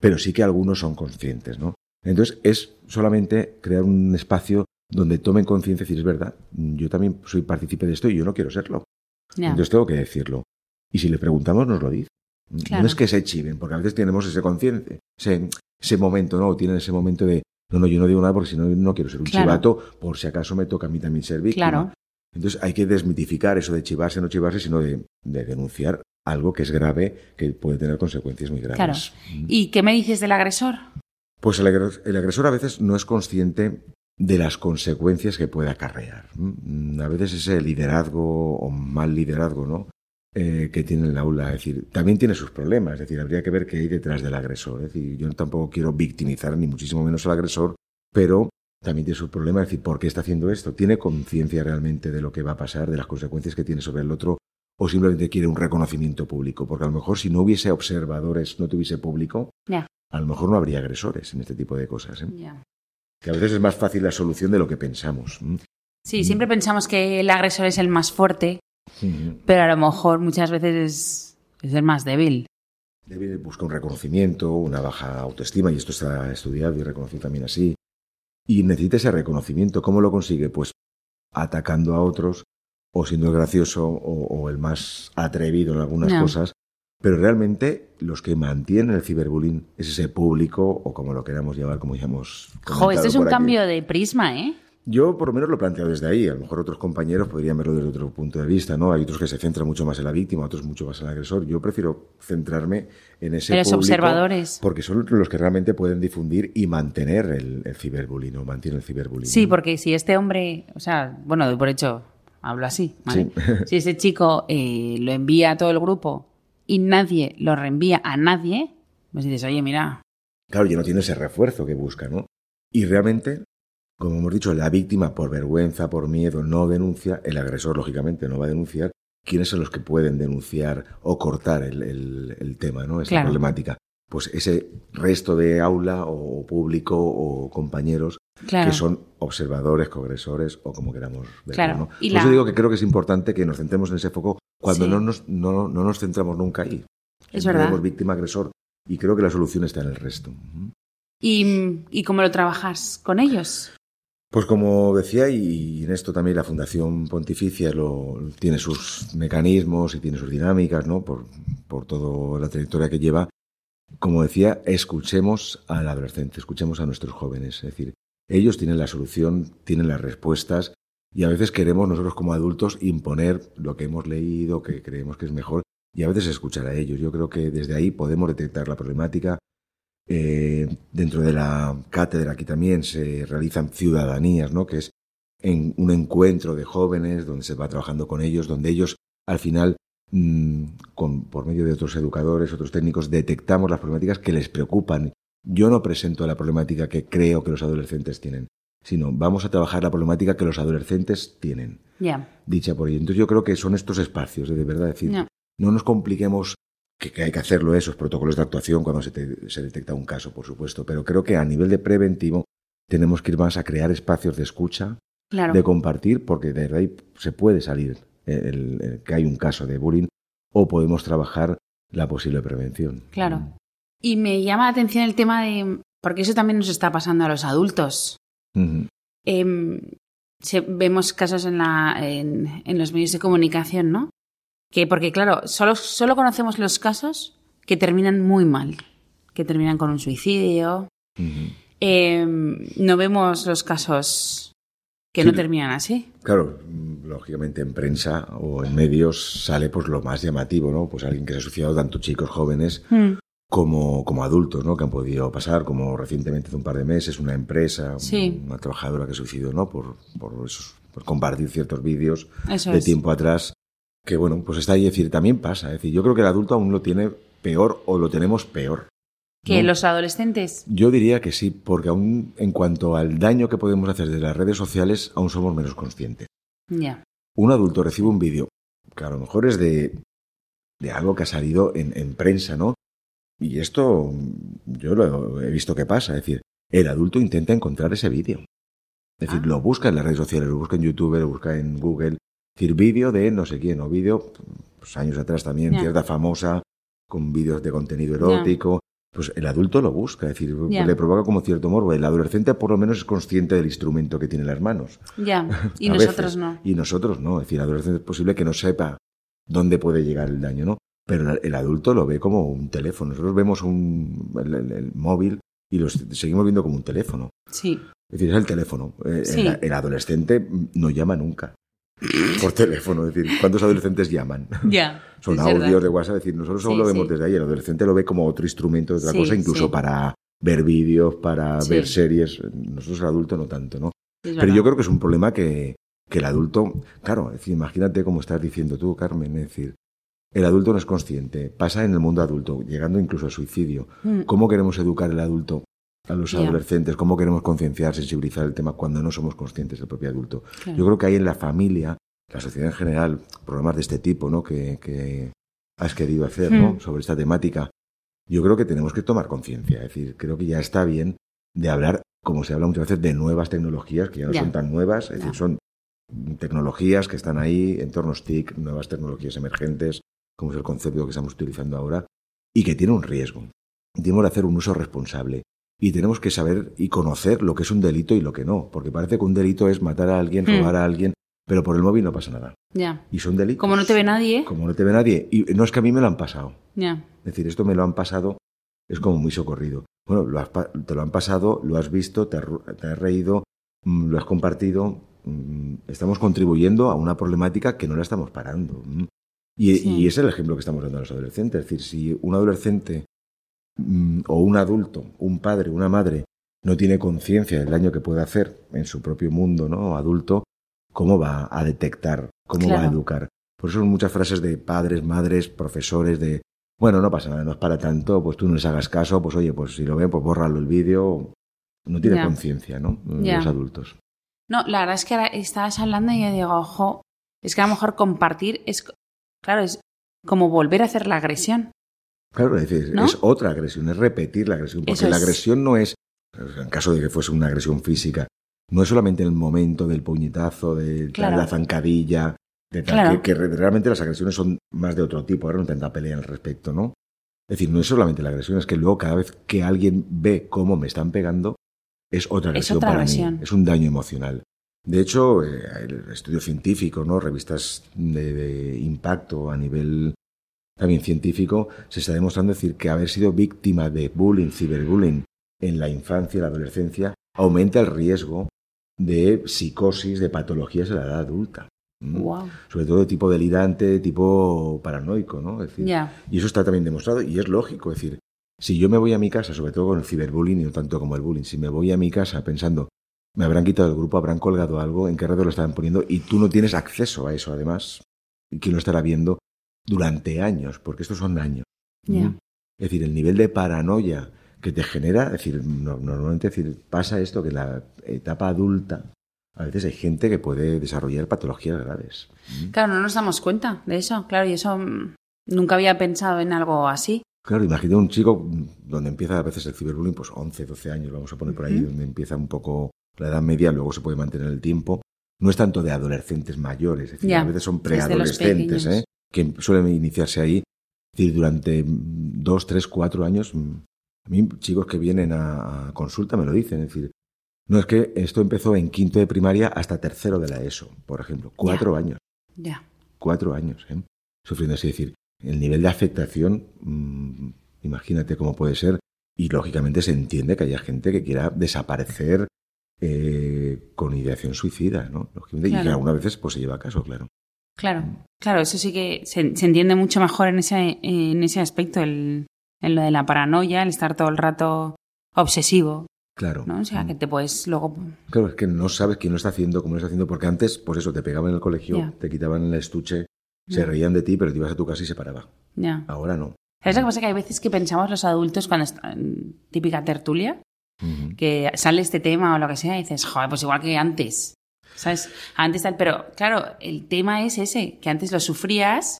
pero sí que algunos son conscientes, ¿no? Entonces, es solamente crear un espacio donde tomen conciencia y decir, es verdad, yo también soy partícipe de esto y yo no quiero serlo. Entonces tengo que decirlo. Y si le preguntamos, nos lo dice. No es que se chiven, porque a veces tenemos ese conciencia, ese, ese momento, ¿no? Tienen ese momento de, no, no, yo no digo nada porque si no, no quiero ser un chivato, por si acaso me toca a mí también ser víctima. Claro. Entonces hay que desmitificar eso de chivarse, no chivarse, sino de, denunciar algo que es grave, que puede tener consecuencias muy graves. Claro. ¿Y qué me dices del agresor? Pues el, el agresor a veces no es consciente de las consecuencias que puede acarrear. A veces ese liderazgo o mal liderazgo, ¿no? Eh, que tiene el aula. Es decir, también tiene sus problemas. Es decir, habría que ver qué hay detrás del agresor. Es decir, yo tampoco quiero victimizar ni muchísimo menos al agresor, pero también tiene sus problemas. Es decir, ¿por qué está haciendo esto? ¿Tiene conciencia realmente de lo que va a pasar, de las consecuencias que tiene sobre el otro? ¿O simplemente quiere un reconocimiento público? Porque a lo mejor si no hubiese observadores, no tuviese público, a lo mejor no habría agresores en este tipo de cosas. ¿eh? Que a veces es más fácil la solución de lo que pensamos. Sí, siempre pensamos que el agresor es el más fuerte pero a lo mejor muchas veces es, el más débil. Débil busca un reconocimiento, una baja autoestima, y esto está estudiado y reconocido también así. Y necesita ese reconocimiento. ¿Cómo lo consigue? Pues atacando a otros, o siendo el gracioso, o, el más atrevido en algunas cosas. Pero realmente los que mantienen el ciberbullying es ese público, o como lo queramos llamar, como llamamos. Jo, este es un cambio de prisma, ¿eh? Yo por lo menos lo planteo desde ahí. A lo mejor otros compañeros podrían verlo desde otro punto de vista, ¿no? Hay otros que se centran mucho más en la víctima, otros mucho más en el agresor. Yo prefiero centrarme en ese los observadores. Porque son los que realmente pueden difundir y mantener el, el ciberbullying o mantienen el ciberbullying. Sí, porque si este hombre, o sea, bueno, por hecho, hablo así, ¿vale? [LAUGHS] si ese chico eh, lo envía a todo el grupo y nadie lo reenvía a nadie, pues dices, oye, mira. Claro, ya no tiene ese refuerzo que busca, ¿no? Y realmente como hemos dicho, la víctima por vergüenza, por miedo, no denuncia, el agresor lógicamente no va a denunciar. ¿Quiénes son los que pueden denunciar o cortar el, tema, ¿no? esa problemática? Pues ese resto de aula o público o compañeros que son observadores, cogresores o como queramos verlo. Por eso digo que creo que es importante que nos centremos en ese foco cuando no, nos, no, nos centramos nunca ahí. Es verdad. víctima-agresor. Y creo que la solución está en el resto. ¿Y, ¿Y cómo lo trabajas con ellos? Pues como decía, y en esto también la Fundación Pontificia lo, tiene sus mecanismos y tiene sus dinámicas, ¿no? Por, por toda la trayectoria que lleva. Como decía, escuchemos al adolescente, escuchemos a nuestros jóvenes. Es decir, ellos tienen la solución, tienen las respuestas y a veces queremos nosotros como adultos imponer lo que hemos leído, que creemos que es mejor y a veces escuchar a ellos. Yo creo que desde ahí podemos detectar la problemática, eh, dentro de la cátedra aquí también se realizan ciudadanías, ¿no? que es en un encuentro de jóvenes donde se va trabajando con ellos, donde ellos al final, mm, con, por medio de otros educadores, otros técnicos, detectamos las problemáticas que les preocupan yo no presento la problemática que creo que los adolescentes tienen, sino vamos a trabajar la problemática que los adolescentes tienen. Ya. Dicha por ello. Entonces yo creo que son estos espacios, de verdad decir, no, nos compliquemos que, hay que hacerlo esos protocolos de actuación cuando se, se detecta un caso, por supuesto, pero creo que a nivel de preventivo tenemos que ir más a crear espacios de escucha, de compartir, porque de ahí se puede salir el, que hay un caso de bullying o podemos trabajar la posible prevención. Claro. Y me llama la atención el tema de, porque eso también nos está pasando a los adultos. Em, vemos casos en, la, en, los medios de comunicación, ¿no? Que porque, claro, solo, solo conocemos los casos que terminan muy mal, que terminan con un suicidio. Em, no vemos los casos que no terminan así. Claro, lógicamente en prensa o en medios sale pues lo más llamativo, ¿no? Pues alguien que se ha asociado tanto chicos jóvenes hmm. como, como adultos, ¿no? Que han podido pasar, como recientemente hace un par de meses, una empresa, una trabajadora que se suicidó, ¿no? Por, por, compartir ciertos vídeos de tiempo atrás. Que bueno, pues está ahí, es decir, también pasa. Es decir, yo creo que el adulto aún lo tiene peor o lo tenemos peor. ¿Que los adolescentes? Yo diría que sí, porque aún en cuanto al daño que podemos hacer de las redes sociales, aún somos menos conscientes. Ya. Un adulto recibe un vídeo, que a lo mejor es de, de algo que ha salido en, en, prensa, ¿no? Y esto yo lo he visto que pasa, es decir, el adulto intenta encontrar ese vídeo. Es decir, ah. lo busca en las redes sociales, lo busca en YouTube, lo busca en Google. Decir, vídeo de no sé quién, o vídeo, pues años atrás también, cierta famosa, con vídeos de contenido erótico pues el adulto lo busca, es decir, le provoca como cierto morbo. El adolescente por lo menos es consciente del instrumento que tiene en las manos. Ya, [LAUGHS] y nosotros no. Y nosotros no, es decir, el adolescente es posible que no sepa dónde puede llegar el daño, ¿no? Pero el adulto lo ve como un teléfono. Nosotros vemos un, el, móvil y lo seguimos viendo como un teléfono. Sí. Es decir, es el teléfono. Eh, el adolescente no llama nunca por teléfono. Es decir, ¿cuántos adolescentes llaman? Ya. [LAUGHS] Son audios de WhatsApp. Es decir, nosotros solo lo vemos desde ahí. El adolescente lo ve como otro instrumento, otra cosa, incluso para ver vídeos, para ver series. Nosotros el adulto no tanto, ¿no? Pero yo creo que es un problema que, que el adulto, claro, es decir, imagínate como estás diciendo tú, Carmen, es decir, el adulto no es consciente, pasa en el mundo adulto, llegando incluso al suicidio. Mm. ¿Cómo queremos educar el adulto a los adolescentes, cómo queremos concienciar, sensibilizar el tema cuando no somos conscientes del propio adulto. Yo creo que hay en la familia, la sociedad en general, programas de este tipo ¿no? que, has querido hacer ¿no? Hmm. sobre esta temática. Yo creo que tenemos que tomar conciencia, es decir, creo que ya está bien de hablar, como se habla muchas veces, de nuevas tecnologías, que ya no son tan nuevas, es decir, son tecnologías que están ahí, entornos TIC, nuevas tecnologías emergentes, como es el concepto que estamos utilizando ahora, y que tiene un riesgo. Tenemos que hacer un uso responsable y tenemos que saber y conocer lo que es un delito y lo que no, porque parece que un delito es matar a alguien, hmm. robar a alguien, pero por el móvil no pasa nada. Ya. Y son delitos. Como no te ve nadie. Como no te ve nadie. Y no es que a mí me lo han pasado. Ya. Es decir, esto me lo han pasado, es como muy socorrido. Bueno, lo te lo han pasado, lo has visto, te, has reído, mm, lo has compartido. Mm, estamos contribuyendo a una problemática que no la estamos parando. Mm. Y, y, ese es el ejemplo que estamos dando a los adolescentes. Es decir, si un adolescente o un adulto, un padre, una madre, no tiene conciencia del daño que puede hacer en su propio mundo ¿no? adulto, ¿cómo va a detectar? ¿Cómo va a educar? Por eso son muchas frases de padres, madres, profesores de, bueno, no pasa nada, no es para tanto, pues tú no les hagas caso, pues oye, pues si lo ven, pues bórralo el vídeo. No tiene conciencia, ¿no? Los adultos. No, la verdad es que ahora estabas hablando y yo digo, ojo, es que a lo mejor compartir es, claro, es como volver a hacer la agresión. Claro, es decir, es otra agresión, es repetir la agresión, porque la agresión no es, en caso de que fuese una agresión física, no es solamente el momento del puñetazo, de la zancadilla, de tal, que, realmente las agresiones son más de otro tipo, ahora no tanta pelea al respecto, ¿no? Es decir, no es solamente la agresión, es que luego cada vez que alguien ve cómo me están pegando, es otra agresión para mí, es un daño emocional. De hecho, eh, el estudio científico, ¿no? revistas de impacto a nivel también científico, se está demostrando decir que haber sido víctima de bullying, ciberbullying en la infancia y la adolescencia aumenta el riesgo de psicosis, de patologías en la edad adulta. Sobre todo de tipo delirante, de tipo paranoico, ¿no? Y eso está también demostrado y es lógico, es decir, si yo me voy a mi casa, sobre todo con el ciberbullying y no tanto como el bullying, si me voy a mi casa pensando, me habrán quitado el grupo, habrán colgado algo, en qué red lo están poniendo y tú no tienes acceso a eso además, y quién lo estará viendo, durante años, porque estos son años. Es decir, el nivel de paranoia que te genera, es decir, normalmente decir, pasa esto que en la etapa adulta a veces hay gente que puede desarrollar patologías graves. Claro, no nos damos cuenta de eso, claro, y eso mm, nunca había pensado en algo así. Claro, imagínate un chico donde empieza a veces el ciberbullying, pues 11, 12 años, vamos a poner por ahí, donde empieza un poco la edad media, luego se puede mantener el tiempo. No es tanto de adolescentes mayores, es decir, a veces son preadolescentes, ¿eh? Que suelen iniciarse ahí. Es decir, durante dos, tres, cuatro años, mm, a mí chicos que vienen a, consulta me lo dicen, es decir, no es que esto empezó en quinto de primaria hasta tercero de la ESO, por ejemplo, cuatro años. Ya. Cuatro años, ¿eh? Sufriendo así, es decir, el nivel de afectación, mm, imagínate cómo puede ser, y lógicamente se entiende que haya gente que quiera desaparecer eh, con ideación suicida, ¿no? Y que algunas veces pues, se lleva a caso, claro. Claro, claro, eso sí que se, entiende mucho mejor en ese, en ese aspecto, el, en lo de la paranoia, el estar todo el rato obsesivo. Claro. ¿no? O sea, que te puedes luego... Claro, es que no sabes quién lo está haciendo, cómo lo está haciendo, porque antes, pues eso, te pegaban en el colegio, te quitaban el estuche, se reían de ti, pero te ibas a tu casa y se paraba. Ya. Ahora no. ¿Sabes lo que pasa? Que hay veces que pensamos los adultos cuando están típica tertulia, que sale este tema o lo que sea, y dices, joder, pues igual que antes. ¿Sabes? Antes tal, pero claro, el tema es ese, que antes lo sufrías,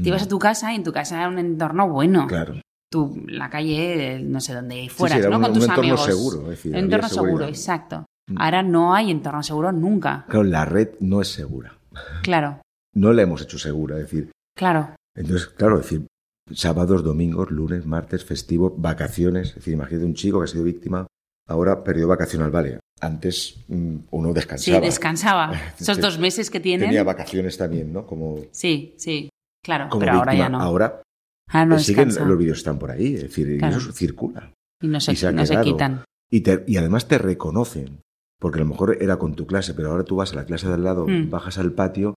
te ibas a tu casa y en tu casa era un entorno bueno. Claro. Tu, la calle, no sé dónde fueras, ¿no? Con tus un entorno seguro. Es decir, un entorno seguro, exacto. Mm. Ahora no hay entorno seguro nunca. Claro, la red no es segura. Claro. No la hemos hecho segura, es decir. Claro. Entonces, claro, es decir, sábados, domingos, lunes, martes, festivo, vacaciones. Es decir, imagínate un chico que ha sido víctima, ahora periodo vacacional, vale. Antes mm, uno descansaba. Sí, descansaba. [LAUGHS] Esos dos meses que tienen. Tenía vacaciones también, ¿no? Como, sí, sí, claro, pero ahora ya no. Ahora ah, no siguen, los vídeos están por ahí, es decir, y eso circula. Y no se, no se quitan. Y, y además te reconocen, porque a lo mejor era con tu clase, pero ahora tú vas a la clase de al lado, hmm. bajas al patio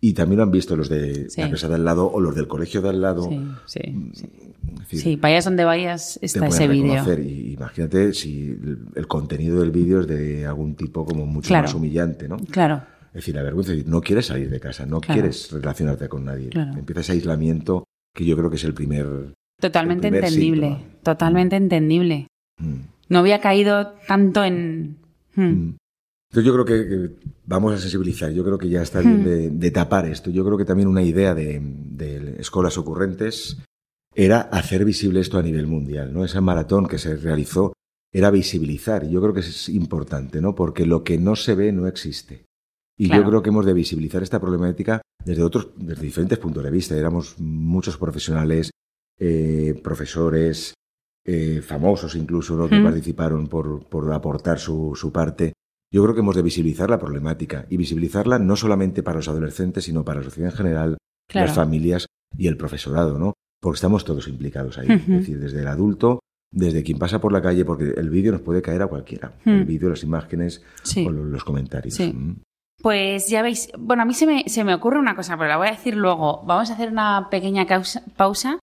y también lo han visto los de la empresa de al lado o los del colegio de al lado. Sí, sí. Mm, sí, vayas donde vayas, está ese vídeo. Imagínate si el, contenido del vídeo es de algún tipo como mucho más humillante, ¿no? Claro. Es decir, la vergüenza, no quieres salir de casa, no quieres relacionarte con nadie. Empieza ese aislamiento que yo creo que es el primer. Totalmente entendible, totalmente mm. entendible. Mm. No había caído tanto en. Entonces yo creo que, vamos a sensibilizar, yo creo que ya está bien hmm. de, tapar esto. Yo creo que también una idea de, de, escuelas ocurrentes era hacer visible esto a nivel mundial, ¿no? Ese maratón que se realizó era visibilizar, y yo creo que es importante, ¿no? Porque lo que no se ve no existe. Y yo creo que hemos de visibilizar esta problemática desde otros, desde diferentes puntos de vista. Éramos muchos profesionales, eh, profesores, eh, famosos incluso, ¿no? que hmm. participaron por, por aportar su, su parte yo creo que hemos de visibilizar la problemática y visibilizarla no solamente para los adolescentes, sino para la sociedad en general, las familias y el profesorado, ¿no? Porque estamos todos implicados ahí. Es decir, desde el adulto, desde quien pasa por la calle, porque el vídeo nos puede caer a cualquiera. El vídeo, las imágenes o los comentarios. Pues ya veis, bueno, a mí se me, se me ocurre una cosa, pero la voy a decir luego. Vamos a hacer una pequeña pausa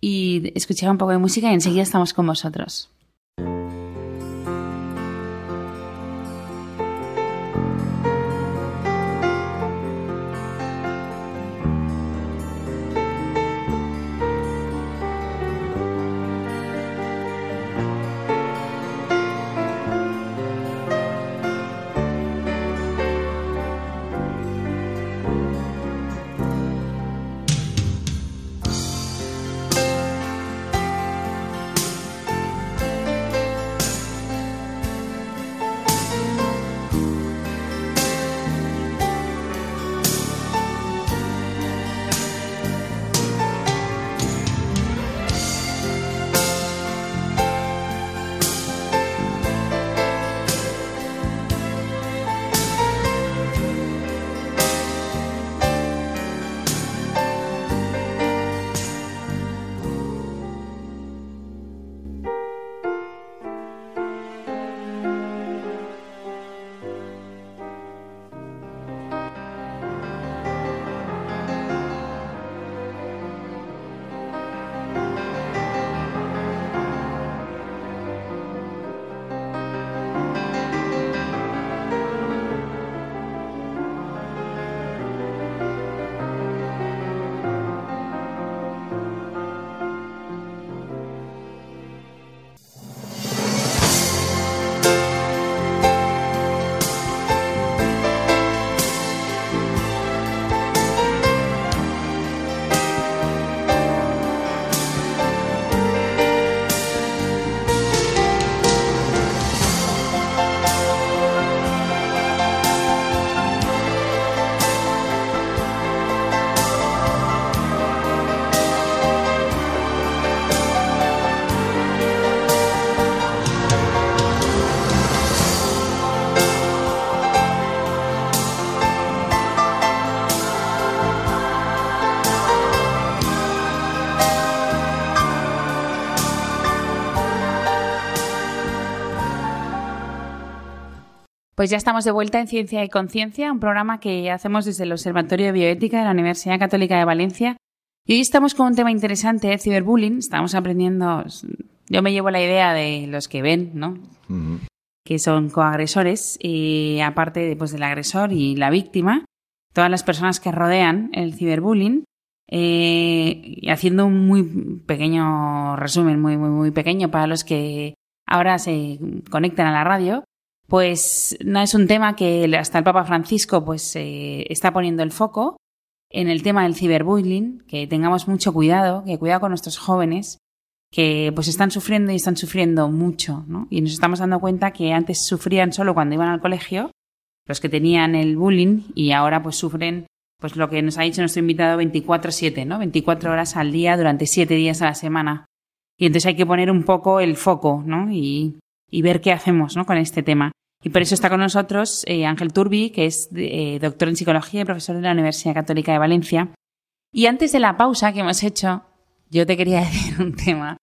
y escuchar un poco de música y enseguida estamos con vosotros. Pues ya estamos de vuelta en Ciencia y Conciencia, un programa que hacemos desde el Observatorio de Bioética de la Universidad Católica de Valencia. Y hoy estamos con un tema interesante, el ciberbullying. Estamos aprendiendo, yo me llevo la idea de los que ven, ¿no? Que son coagresores, y aparte pues, del agresor y la víctima, todas las personas que rodean el ciberbullying. Eh, y haciendo un muy pequeño resumen, muy, muy, muy pequeño para los que ahora se conectan a la radio, pues no es un tema que hasta el Papa Francisco pues eh, está poniendo el foco en el tema del ciberbullying, que tengamos mucho cuidado, que cuidado con nuestros jóvenes que pues están sufriendo y están sufriendo mucho, ¿no? Y nos estamos dando cuenta que antes sufrían solo cuando iban al colegio, los que tenían el bullying y ahora pues sufren pues lo que nos ha dicho nuestro invitado 24/7, ¿no? 24 horas al día durante 7 días a la semana. Y entonces hay que poner un poco el foco, ¿no? Y, y ver qué hacemos, ¿no? Con este tema. Y por eso está con nosotros eh, Ángel Turbi, que es eh, doctor en psicología y profesor de la Universidad Católica de Valencia. Y antes de la pausa que hemos hecho, yo te quería [LAUGHS] decir un tema,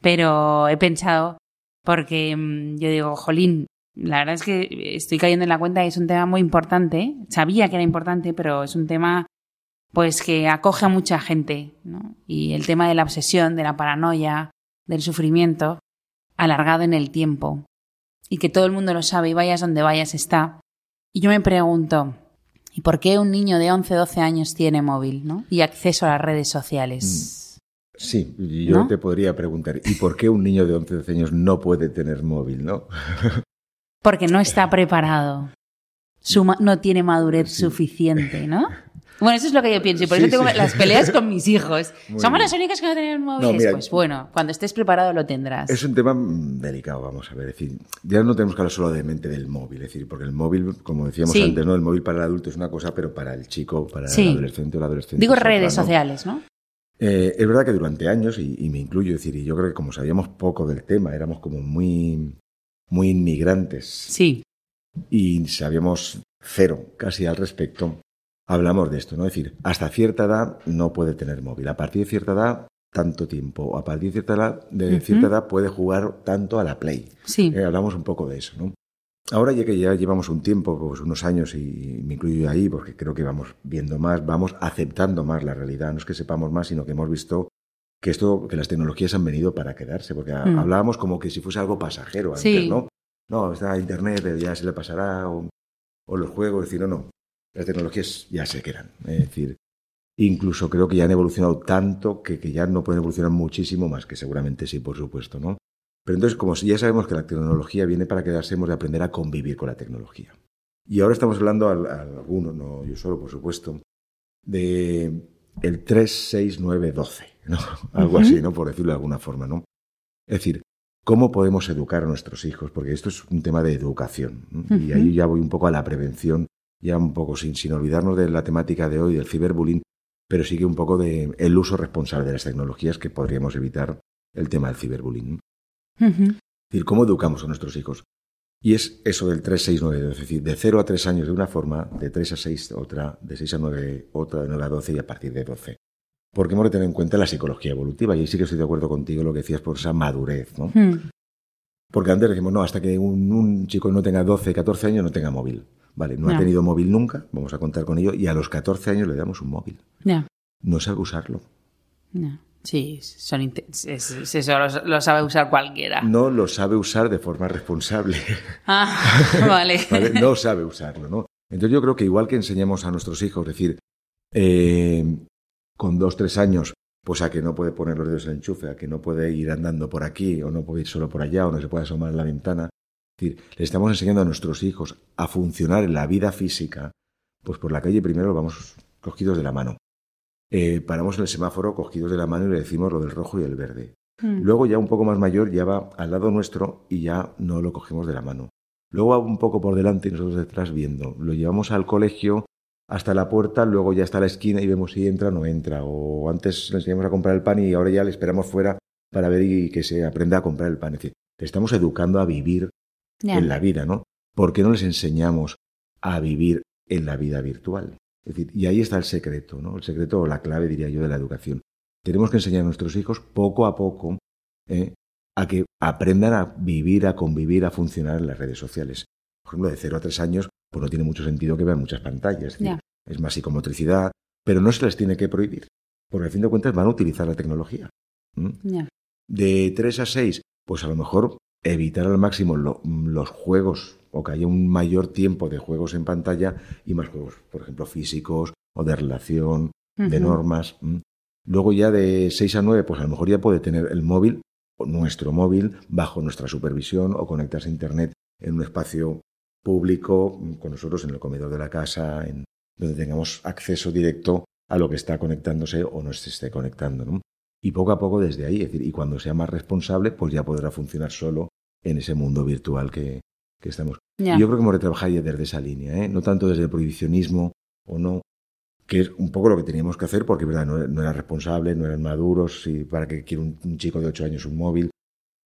pero he pensado, porque mm, yo digo, jolín, la verdad es que estoy cayendo en la cuenta que es un tema muy importante. Sabía que era importante, pero es un tema pues que acoge a mucha gente, ¿no? Y el tema de la obsesión, de la paranoia, del sufrimiento, alargado en el tiempo y que todo el mundo lo sabe y vayas donde vayas está. Y yo me pregunto, ¿y por qué un niño de 11, 12 años tiene móvil ¿no? y acceso a las redes sociales? Mm. Sí, yo te podría preguntar, ¿y por qué un niño de 11, 12 años no puede tener móvil? ¿no? Porque no está preparado. no tiene madurez suficiente, ¿no? [LAUGHS] Bueno, eso es lo que yo pienso y por eso tengo las peleas con mis hijos. [LAUGHS] ¿Somos las únicas que no tenemos móviles? pues bueno, cuando estés preparado lo tendrás. Es un tema delicado, vamos a ver. Es decir, ya no tenemos que hablar solo de mente del móvil, es decir, porque el móvil, como decíamos antes, ¿no? El móvil para el adulto es una cosa, pero para el chico, para el adolescente o la adolescente. Digo redes sociales, ¿no? Eh, es verdad que durante años, y, me incluyo, es decir, y yo creo que como sabíamos poco del tema, éramos como muy, muy inmigrantes. Sí. Y sabíamos cero casi al respecto hablamos de esto, ¿no? Es decir, hasta cierta edad no puede tener móvil. A partir de cierta edad, tanto tiempo. A partir de cierta edad, de cierta edad puede jugar tanto a la Play. Sí. Eh, hablamos un poco de eso, ¿no? Ahora ya que ya llevamos un tiempo, pues unos años, y me incluyo ahí, porque creo que vamos viendo más, vamos aceptando más la realidad. No es que sepamos más, sino que hemos visto que esto, que las tecnologías han venido para quedarse, porque mm. hablábamos como que si fuese algo pasajero antes, ¿no? No, está Internet, ya se le pasará, o, o los juegos, decir, no, no, las tecnologías ya se quedan. Es decir, incluso creo que ya han evolucionado tanto que, que, ya no pueden evolucionar muchísimo más, que seguramente sí, por supuesto, ¿no? Pero entonces, como ya sabemos que la tecnología viene para quedarse, hemos de aprender a convivir con la tecnología. Y ahora estamos hablando, a, algunos, no yo solo, por supuesto, de el 3, 6, 9, 12, ¿no? [LAUGHS] Algo así, ¿no? Por decirlo de alguna forma, ¿no? Es decir, ¿cómo podemos educar a nuestros hijos? Porque esto es un tema de educación. Y ahí ya voy un poco a la prevención ya un poco sin, sin olvidarnos de la temática de hoy del ciberbullying, pero sigue un poco de el uso responsable de las tecnologías que podríamos evitar el tema del ciberbullying. Es decir, ¿cómo educamos a nuestros hijos? Y es eso del 3, 6, 9, 12, es decir, de 0 a 3 años de una forma, de 3 a 6 otra, de 6 a 9 otra, de 9 a 12 y a partir de 12. Porque hemos de tener en cuenta la psicología evolutiva, y ahí sí que estoy de acuerdo contigo lo que decías por esa madurez, ¿no? Porque antes decimos, no, hasta que un, un, chico no tenga 12, 14 años no tenga móvil. Vale, no, ha tenido móvil nunca, vamos a contar con ello, y a los 14 años le damos un móvil. No sabe usarlo. Sí, son eso lo, sabe usar cualquiera. No lo sabe usar de forma responsable. [LAUGHS] Ah, [LAUGHS] vale. No sabe usarlo, ¿no? Entonces yo creo que igual que enseñamos a nuestros hijos, es decir, eh, con dos, tres años, pues a que no puede poner los dedos en el enchufe, a que no puede ir andando por aquí, o no puede ir solo por allá, o no se puede asomar en la ventana, decir, le estamos enseñando a nuestros hijos a funcionar en la vida física, pues por la calle primero vamos cogidos de la mano. Eh, paramos en el semáforo cogidos de la mano y le decimos lo del rojo y el verde. Hmm. Luego ya un poco más mayor ya va al lado nuestro y ya no lo cogemos de la mano. Luego va un poco por delante y nosotros detrás viendo. Lo llevamos al colegio hasta la puerta, luego ya está la esquina y vemos si entra o no entra. O antes le enseñamos a comprar el pan y ahora ya le esperamos fuera para ver y que se aprenda a comprar el pan. Es decir, le estamos educando a vivir en la vida, ¿no? ¿Por qué no les enseñamos a vivir en la vida virtual? Es decir, y ahí está el secreto, ¿no? El secreto o la clave, diría yo, de la educación. Tenemos que enseñar a nuestros hijos poco a poco ¿eh? a que aprendan a vivir, a convivir, a funcionar en las redes sociales. por ejemplo, de 0 a 3 años, pues no tiene mucho sentido que vean muchas pantallas. Es, decir, es más psicomotricidad, pero no se les tiene que prohibir, porque al fin de cuentas van a utilizar la tecnología. De 3 a 6, pues a lo mejor evitar al máximo los juegos o que haya un mayor tiempo de juegos en pantalla y más juegos, por ejemplo, físicos o de relación, de normas. Luego ya de 6 a 9, pues a lo mejor ya puede tener el móvil, nuestro móvil, bajo nuestra supervisión o conectarse a Internet en un espacio público con nosotros en el comedor de la casa, en donde tengamos acceso directo a lo que está conectándose o no se esté conectando. ¿no? Y poco a poco desde ahí, es decir, y cuando sea más responsable, pues ya podrá funcionar solo en ese mundo virtual que, estamos. Y yo creo que hemos de trabajar ya desde esa línea, ¿eh? no tanto desde el prohibicionismo o no, que es un poco lo que teníamos que hacer, porque verdad no, era responsable, no eran maduros, y para que quiere un, chico de 8 años un móvil,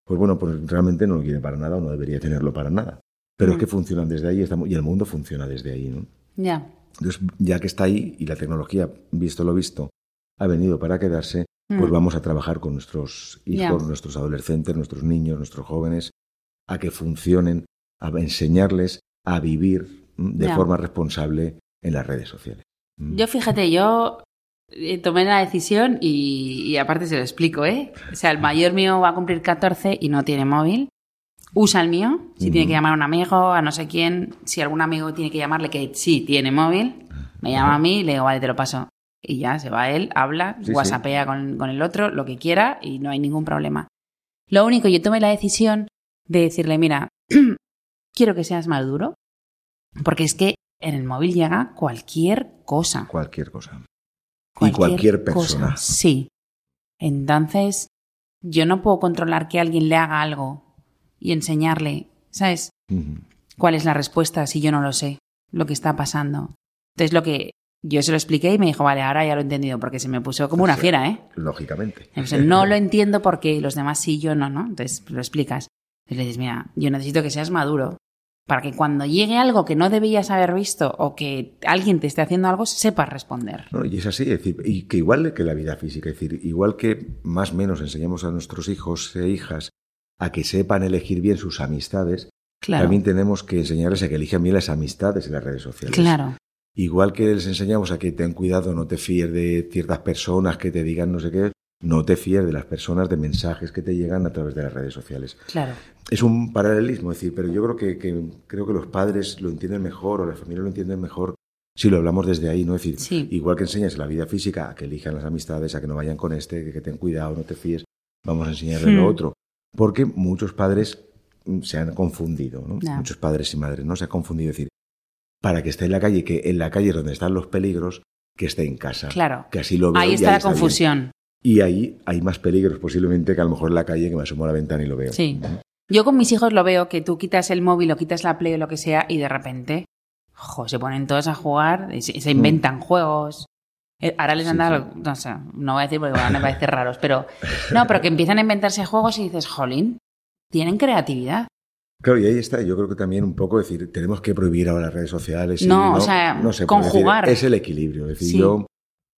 pues bueno, pues realmente no lo quiere para nada o no debería tenerlo para nada. Pero es mm. que funcionan desde ahí estamos, y el mundo funciona desde ahí. ¿no? Ya. Entonces, ya que está ahí y la tecnología, visto lo visto, ha venido para quedarse, pues mm. vamos a trabajar con nuestros hijos, nuestros adolescentes, nuestros niños, nuestros jóvenes, a que funcionen, a enseñarles a vivir de forma responsable en las redes sociales. Yo fíjate, yo eh, tomé la decisión y, aparte se lo explico, ¿eh? O sea, el mayor mío va a cumplir 14 y no tiene móvil. Usa el mío, si tiene que llamar a un amigo, a no sé quién, si algún amigo tiene que llamarle que sí tiene móvil, me llama a mí y le digo, vale, te lo paso. Y ya se va él, habla, whatsappea Con, con el otro, lo que quiera y no hay ningún problema. Lo único, yo tomé la decisión de decirle, mira, [CLEARS THROAT] quiero que seas más duro, porque es que en el móvil llega cualquier cosa. Cualquier cosa. y cualquier persona. Sí. Entonces, yo no puedo controlar que alguien le haga algo y enseñarle, ¿sabes? ¿Cuál es la respuesta si yo no lo sé? Lo que está pasando. Entonces, lo que yo se lo expliqué y me dijo, vale, ahora ya lo he entendido, porque se me puso como una fiera, ¿eh? Lógicamente. no [LAUGHS] lo entiendo porque los demás sí, yo no, ¿no? Entonces, lo explicas. Y le dices, mira, yo necesito que seas maduro para que cuando llegue algo que no debías haber visto o que alguien te esté haciendo algo, sepas responder. y es así, es decir, y que igual que la vida física, es decir, igual que más o menos enseñamos a nuestros hijos e hijas a que sepan elegir bien sus amistades, también tenemos que enseñarles a que elijan bien las amistades en las redes sociales. Claro. Igual que les enseñamos a que ten cuidado, no te fíes de ciertas personas que te digan no sé qué, no te fíes de las personas, de mensajes que te llegan a través de las redes sociales. Claro. Es un paralelismo, es decir, pero yo creo que, creo que los padres lo entienden mejor o las familias lo entienden mejor si lo hablamos desde ahí, ¿no? Es decir, igual que enseñas la vida física a que elijan las amistades, a que no vayan con este, que, que ten cuidado, no te fíes, vamos a enseñarle lo hmm. otro. Porque muchos padres mm, se han confundido, ¿no? Muchos padres y madres, ¿no? Se han confundido. decir, para que esté en la calle, que en la calle donde están los peligros, que esté en casa. Claro. Que así lo veo Ahí está la confusión. Y ahí hay más peligros posiblemente que a lo mejor en la calle que me asomo a la ventana y lo veo. Sí. Yo con mis hijos lo veo que tú quitas el móvil o quitas la play o lo que sea y de repente jo, se ponen todos a jugar y se, inventan mm. juegos. Eh, ahora les han dado, no sé, no voy a decir porque van a parecer raros, pero no, pero que empiezan a inventarse juegos y dices, jolín, tienen creatividad. Claro, y ahí está, yo creo que también un poco decir, tenemos que prohibir ahora las redes sociales. No, o sea, no sé, conjugar. es el equilibrio. Es decir, yo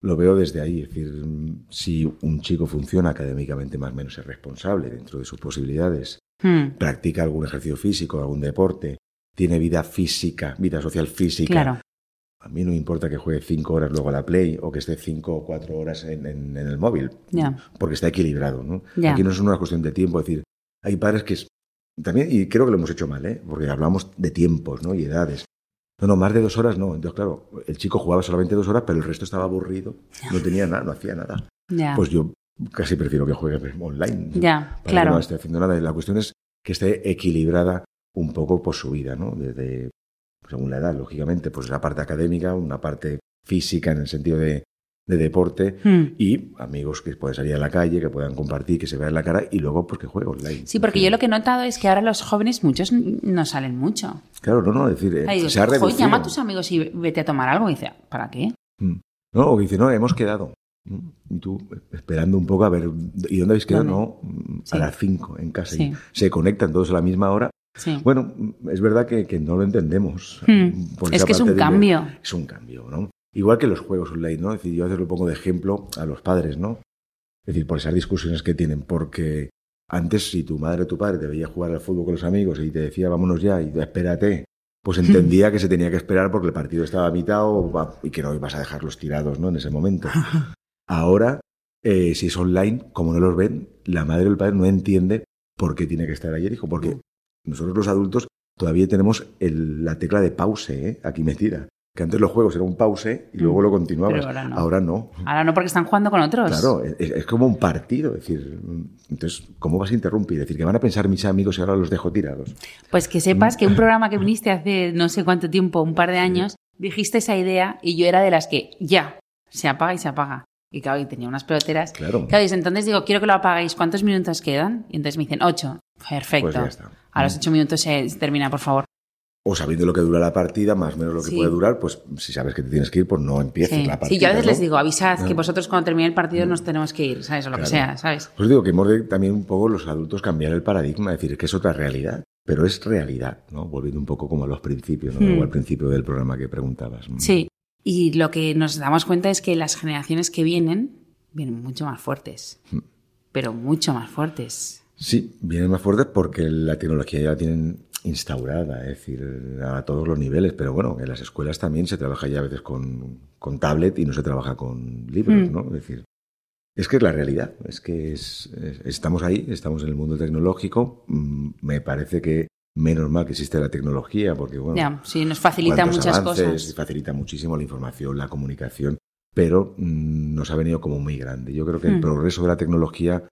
lo veo desde ahí. Es decir, si un chico funciona académicamente más o menos es responsable dentro de sus posibilidades, hmm. practica algún ejercicio físico, algún deporte, tiene vida física, vida social física. Claro. A mí no me importa que juegue cinco horas luego a la Play o que esté cinco o cuatro horas en, el móvil, porque está equilibrado. ¿no? Aquí no es una cuestión de tiempo, es decir, hay padres que también, y creo que lo hemos hecho mal, ¿eh? porque hablamos de tiempos ¿no? y edades. No, no, más de dos horas no. Entonces, claro, el chico jugaba solamente dos horas, pero el resto estaba aburrido, no tenía nada, no hacía nada. Pues yo casi prefiero que juegue online. Ya, claro. no esté haciendo nada. la cuestión es que esté equilibrada un poco por su vida, ¿no? Desde, según la edad, lógicamente, pues la parte académica, una parte física en el sentido de de deporte hmm. y amigos que pueden salir a la calle, que puedan compartir, que se vean la cara y luego pues que jueguen online. Sí, porque yo lo que he notado es que ahora los jóvenes muchos no salen mucho. Claro, no, no, decir, eh, se ha reducido. llama a tus amigos y vete a tomar algo y dice, ¿para qué? Hmm. No, o dice, no, hemos quedado. Y tú esperando un poco a ver, ¿y dónde habéis quedado? No, a las 5 en casa. Y se conectan todos a la misma hora. Bueno, es verdad que, no lo entendemos. Hmm. Es que es un cambio. es un cambio, ¿no? Igual que los juegos online, ¿no? Es decir, yo a veces lo pongo de ejemplo a los padres, ¿no? Es decir, por esas discusiones que tienen, porque antes si tu madre o tu padre te veía jugar al fútbol con los amigos y te decía vámonos ya y espérate pues [LAUGHS] entendía que se tenía que esperar porque el partido estaba a mitad o, y que no ibas a dejarlos tirados ¿no? en ese momento. [LAUGHS] Ahora, eh, si es online, como no los ven, la madre o el padre no entiende por qué tiene que estar ayer, hijo, porque nosotros los adultos todavía tenemos la tecla de pause ¿eh? aquí metida. Que antes los juegos era un pause y luego mm. lo continuabas. Ahora no. ahora no. porque están jugando con otros. Claro, es, como un partido. Es decir, entonces, ¿cómo vas a interrumpir? Es decir, que van a pensar mis amigos y ahora los dejo tirados. Pues que sepas que un programa que [LAUGHS] viniste hace no sé cuánto tiempo, un par de años, dijiste esa idea y yo era de las que ya se apaga y se apaga. Y claro, y tenía unas peloteras. Claro. Claro, y entonces digo, quiero que lo apaguéis. ¿Cuántos minutos quedan? Y entonces me dicen, ocho. Perfecto. Pues a los ocho minutos se termina, por favor o sabiendo lo que dura la partida, más o menos lo que puede durar, pues si sabes que te tienes que ir, pues no empieces la partida. Sí, yo a veces les digo, avisad que vosotros cuando termine el partido nos tenemos que ir, ¿sabes? O lo que sea, ¿sabes? Pues digo que hemos de también un poco los adultos cambiar el paradigma, decir que es otra realidad, pero es realidad, ¿no? Volviendo un poco como a los principios, ¿no? Hmm. al principio del programa que preguntabas. Sí, y lo que nos damos cuenta es que las generaciones que vienen, vienen mucho más fuertes, hmm. pero mucho más fuertes. Sí, vienen más fuertes porque la tecnología ya la tienen instaurada, es decir, a todos los niveles, pero bueno, en las escuelas también se trabaja ya a veces con, con tablet y no se trabaja con libros, mm. ¿no? Es decir, es que es la realidad, es que es, estamos ahí, estamos en el mundo tecnológico, mm, me parece que menos mal que existe la tecnología, porque bueno, ya, sí, nos facilita muchas cosas. Facilita muchísimo la información, la comunicación, pero mm, nos ha venido como muy grande. Yo creo que el progreso de la tecnología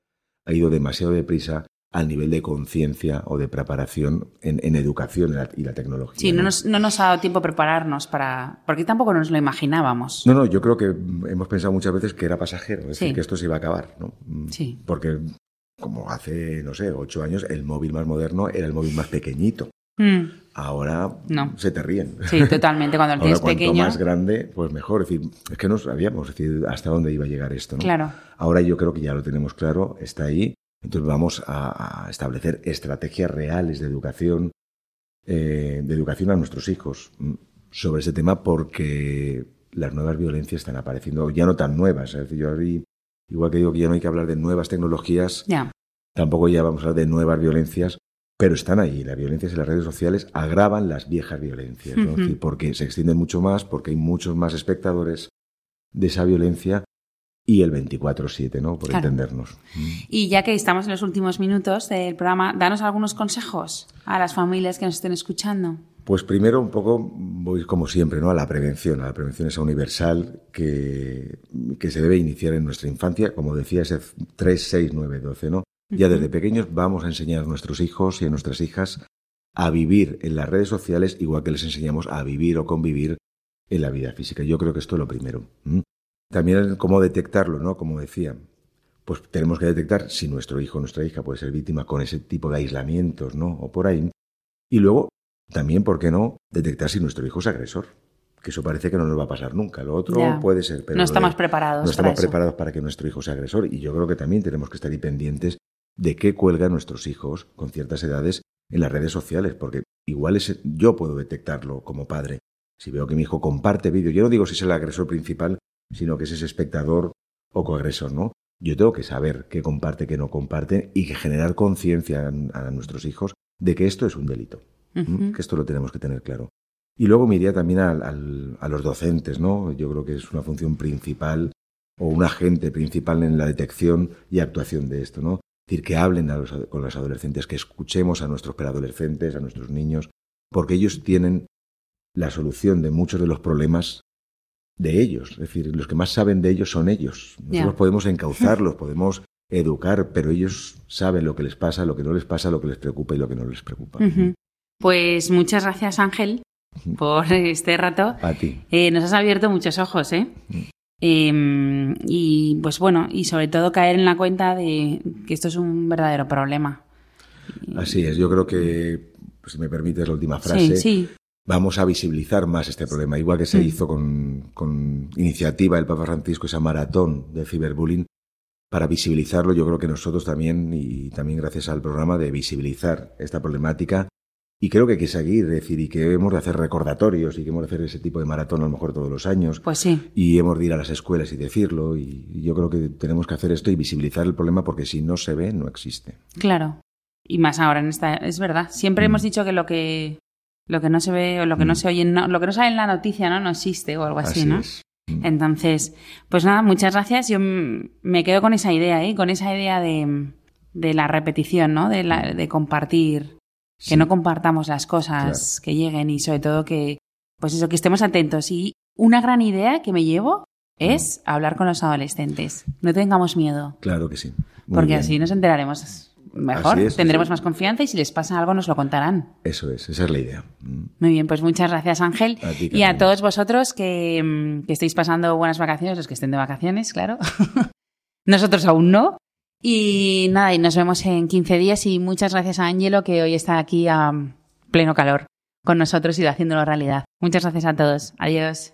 ha ido demasiado deprisa al nivel de conciencia o de preparación en, educación y la, tecnología. Sí, ¿no? nos, no nos ha dado tiempo prepararnos para... porque tampoco nos lo imaginábamos. No, no, yo creo que hemos pensado muchas veces que era pasajero, es decir, que esto se iba a acabar, ¿no? Mm, sí. Porque como hace, no sé, ocho años, el móvil más moderno era el móvil más pequeñito. Mm. Ahora no. se te ríen. Sí, totalmente. Cuando el [LAUGHS] tienes pequeño. más grande, pues mejor. Es decir, es que no sabíamos decir, hasta dónde iba a llegar esto. ¿no? Claro. Ahora yo creo que ya lo tenemos claro, está ahí. Entonces vamos a, establecer estrategias reales de educación, eh, de educación a nuestros hijos mm, sobre ese tema porque las nuevas violencias están apareciendo, ya no tan nuevas. Es decir, yo igual que digo que ya no hay que hablar de nuevas tecnologías, tampoco ya vamos a hablar de nuevas violencias, pero están ahí. Las violencias en las redes sociales agravan las viejas violencias, porque se extienden mucho más, porque hay muchos más espectadores de esa violencia y el 24-7, ¿no? Por entendernos. Y ya que estamos en los últimos minutos del programa, danos algunos consejos a las familias que nos estén escuchando. Pues primero un poco voy como siempre, ¿no? A la prevención, a la prevención esa universal que, que se debe iniciar en nuestra infancia, como decía ese 3, 6, 9, 12, ¿no? Ya desde pequeños vamos a enseñar a nuestros hijos y a nuestras hijas a vivir en las redes sociales igual que les enseñamos a vivir o convivir en la vida física. Yo creo que esto es lo primero. También cómo detectarlo, ¿no? Como decía, pues tenemos que detectar si nuestro hijo o nuestra hija puede ser víctima con ese tipo de aislamientos, ¿no? O por ahí. Y luego, también, ¿por qué no? Detectar si nuestro hijo es agresor. Que eso parece que no nos va a pasar nunca. Lo otro puede ser, pero... No estamos preparados. No estamos preparados para que nuestro hijo sea agresor. Y yo creo que también tenemos que estar ahí pendientes de qué cuelgan nuestros hijos con ciertas edades en las redes sociales. Porque igual es, yo puedo detectarlo como padre. Si veo que mi hijo comparte vídeos, yo no digo si es el agresor principal, sino que es ese espectador o coagresor, ¿no? Yo tengo que saber qué comparte, qué no comparte y que generar conciencia a, nuestros hijos de que esto es un delito, que esto lo tenemos que tener claro. Y luego me iría también a los docentes, ¿no? Yo creo que es una función principal o un agente principal en la detección y actuación de esto, ¿no? Es decir, que hablen con los adolescentes, que escuchemos a nuestros preadolescentes, a nuestros niños, porque ellos tienen la solución de muchos de los problemas de ellos. Es decir, los que más saben de ellos son ellos. Nosotros podemos encauzarlos, [LAUGHS] podemos educar, pero ellos saben lo que les pasa, lo que no les pasa, lo que les preocupa y lo que no les preocupa. Pues muchas gracias, Ángel, por [LAUGHS] este rato. A ti. Eh, nos has abierto muchos ojos, ¿eh? Em, y pues bueno, y sobre todo caer en la cuenta de que esto es un verdadero problema. Así es, yo creo que, si me permites la última frase, sí, sí vamos a visibilizar más este problema, igual que se mm. hizo con, con, iniciativa del Papa Francisco, esa maratón de ciberbullying, para visibilizarlo, yo creo que nosotros también, y también gracias al programa, de visibilizar esta problemática. Y creo que hay que seguir, es decir, y que hemos de hacer recordatorios y que hemos de hacer ese tipo de maratón a lo mejor todos los años. Pues sí. Y hemos de ir a las escuelas y decirlo. Y yo creo que tenemos que hacer esto y visibilizar el problema porque si no se ve, no existe. Claro. Y más ahora en esta. Es verdad. Siempre mm. hemos dicho que lo que lo que no se ve o lo que no mm. se oye, lo que no sale en la noticia, ¿no? No existe o algo así, ¿no? Mm. Entonces, pues nada, muchas gracias. Yo me quedo con esa idea, ¿eh? Con esa idea de, de la repetición, ¿no? De, la, de compartir, que no compartamos las cosas que lleguen y sobre todo que, pues eso, que estemos atentos. Y una gran idea que me llevo es hablar con los adolescentes. No tengamos miedo. Claro que sí. porque así nos enteraremos mejor, tendremos más confianza y si les pasa algo nos lo contarán. Eso es, esa es la idea. Mm. Muy bien, pues muchas gracias Ángel. y a todos vosotros que, mm, que estéis pasando buenas vacaciones, los que estén de vacaciones, claro. [LAUGHS] Nosotros aún no. Y nada, y nos vemos en 15 días y muchas gracias a Ángelo que hoy está aquí a pleno calor con nosotros y haciéndolo realidad. Muchas gracias a todos. Adiós.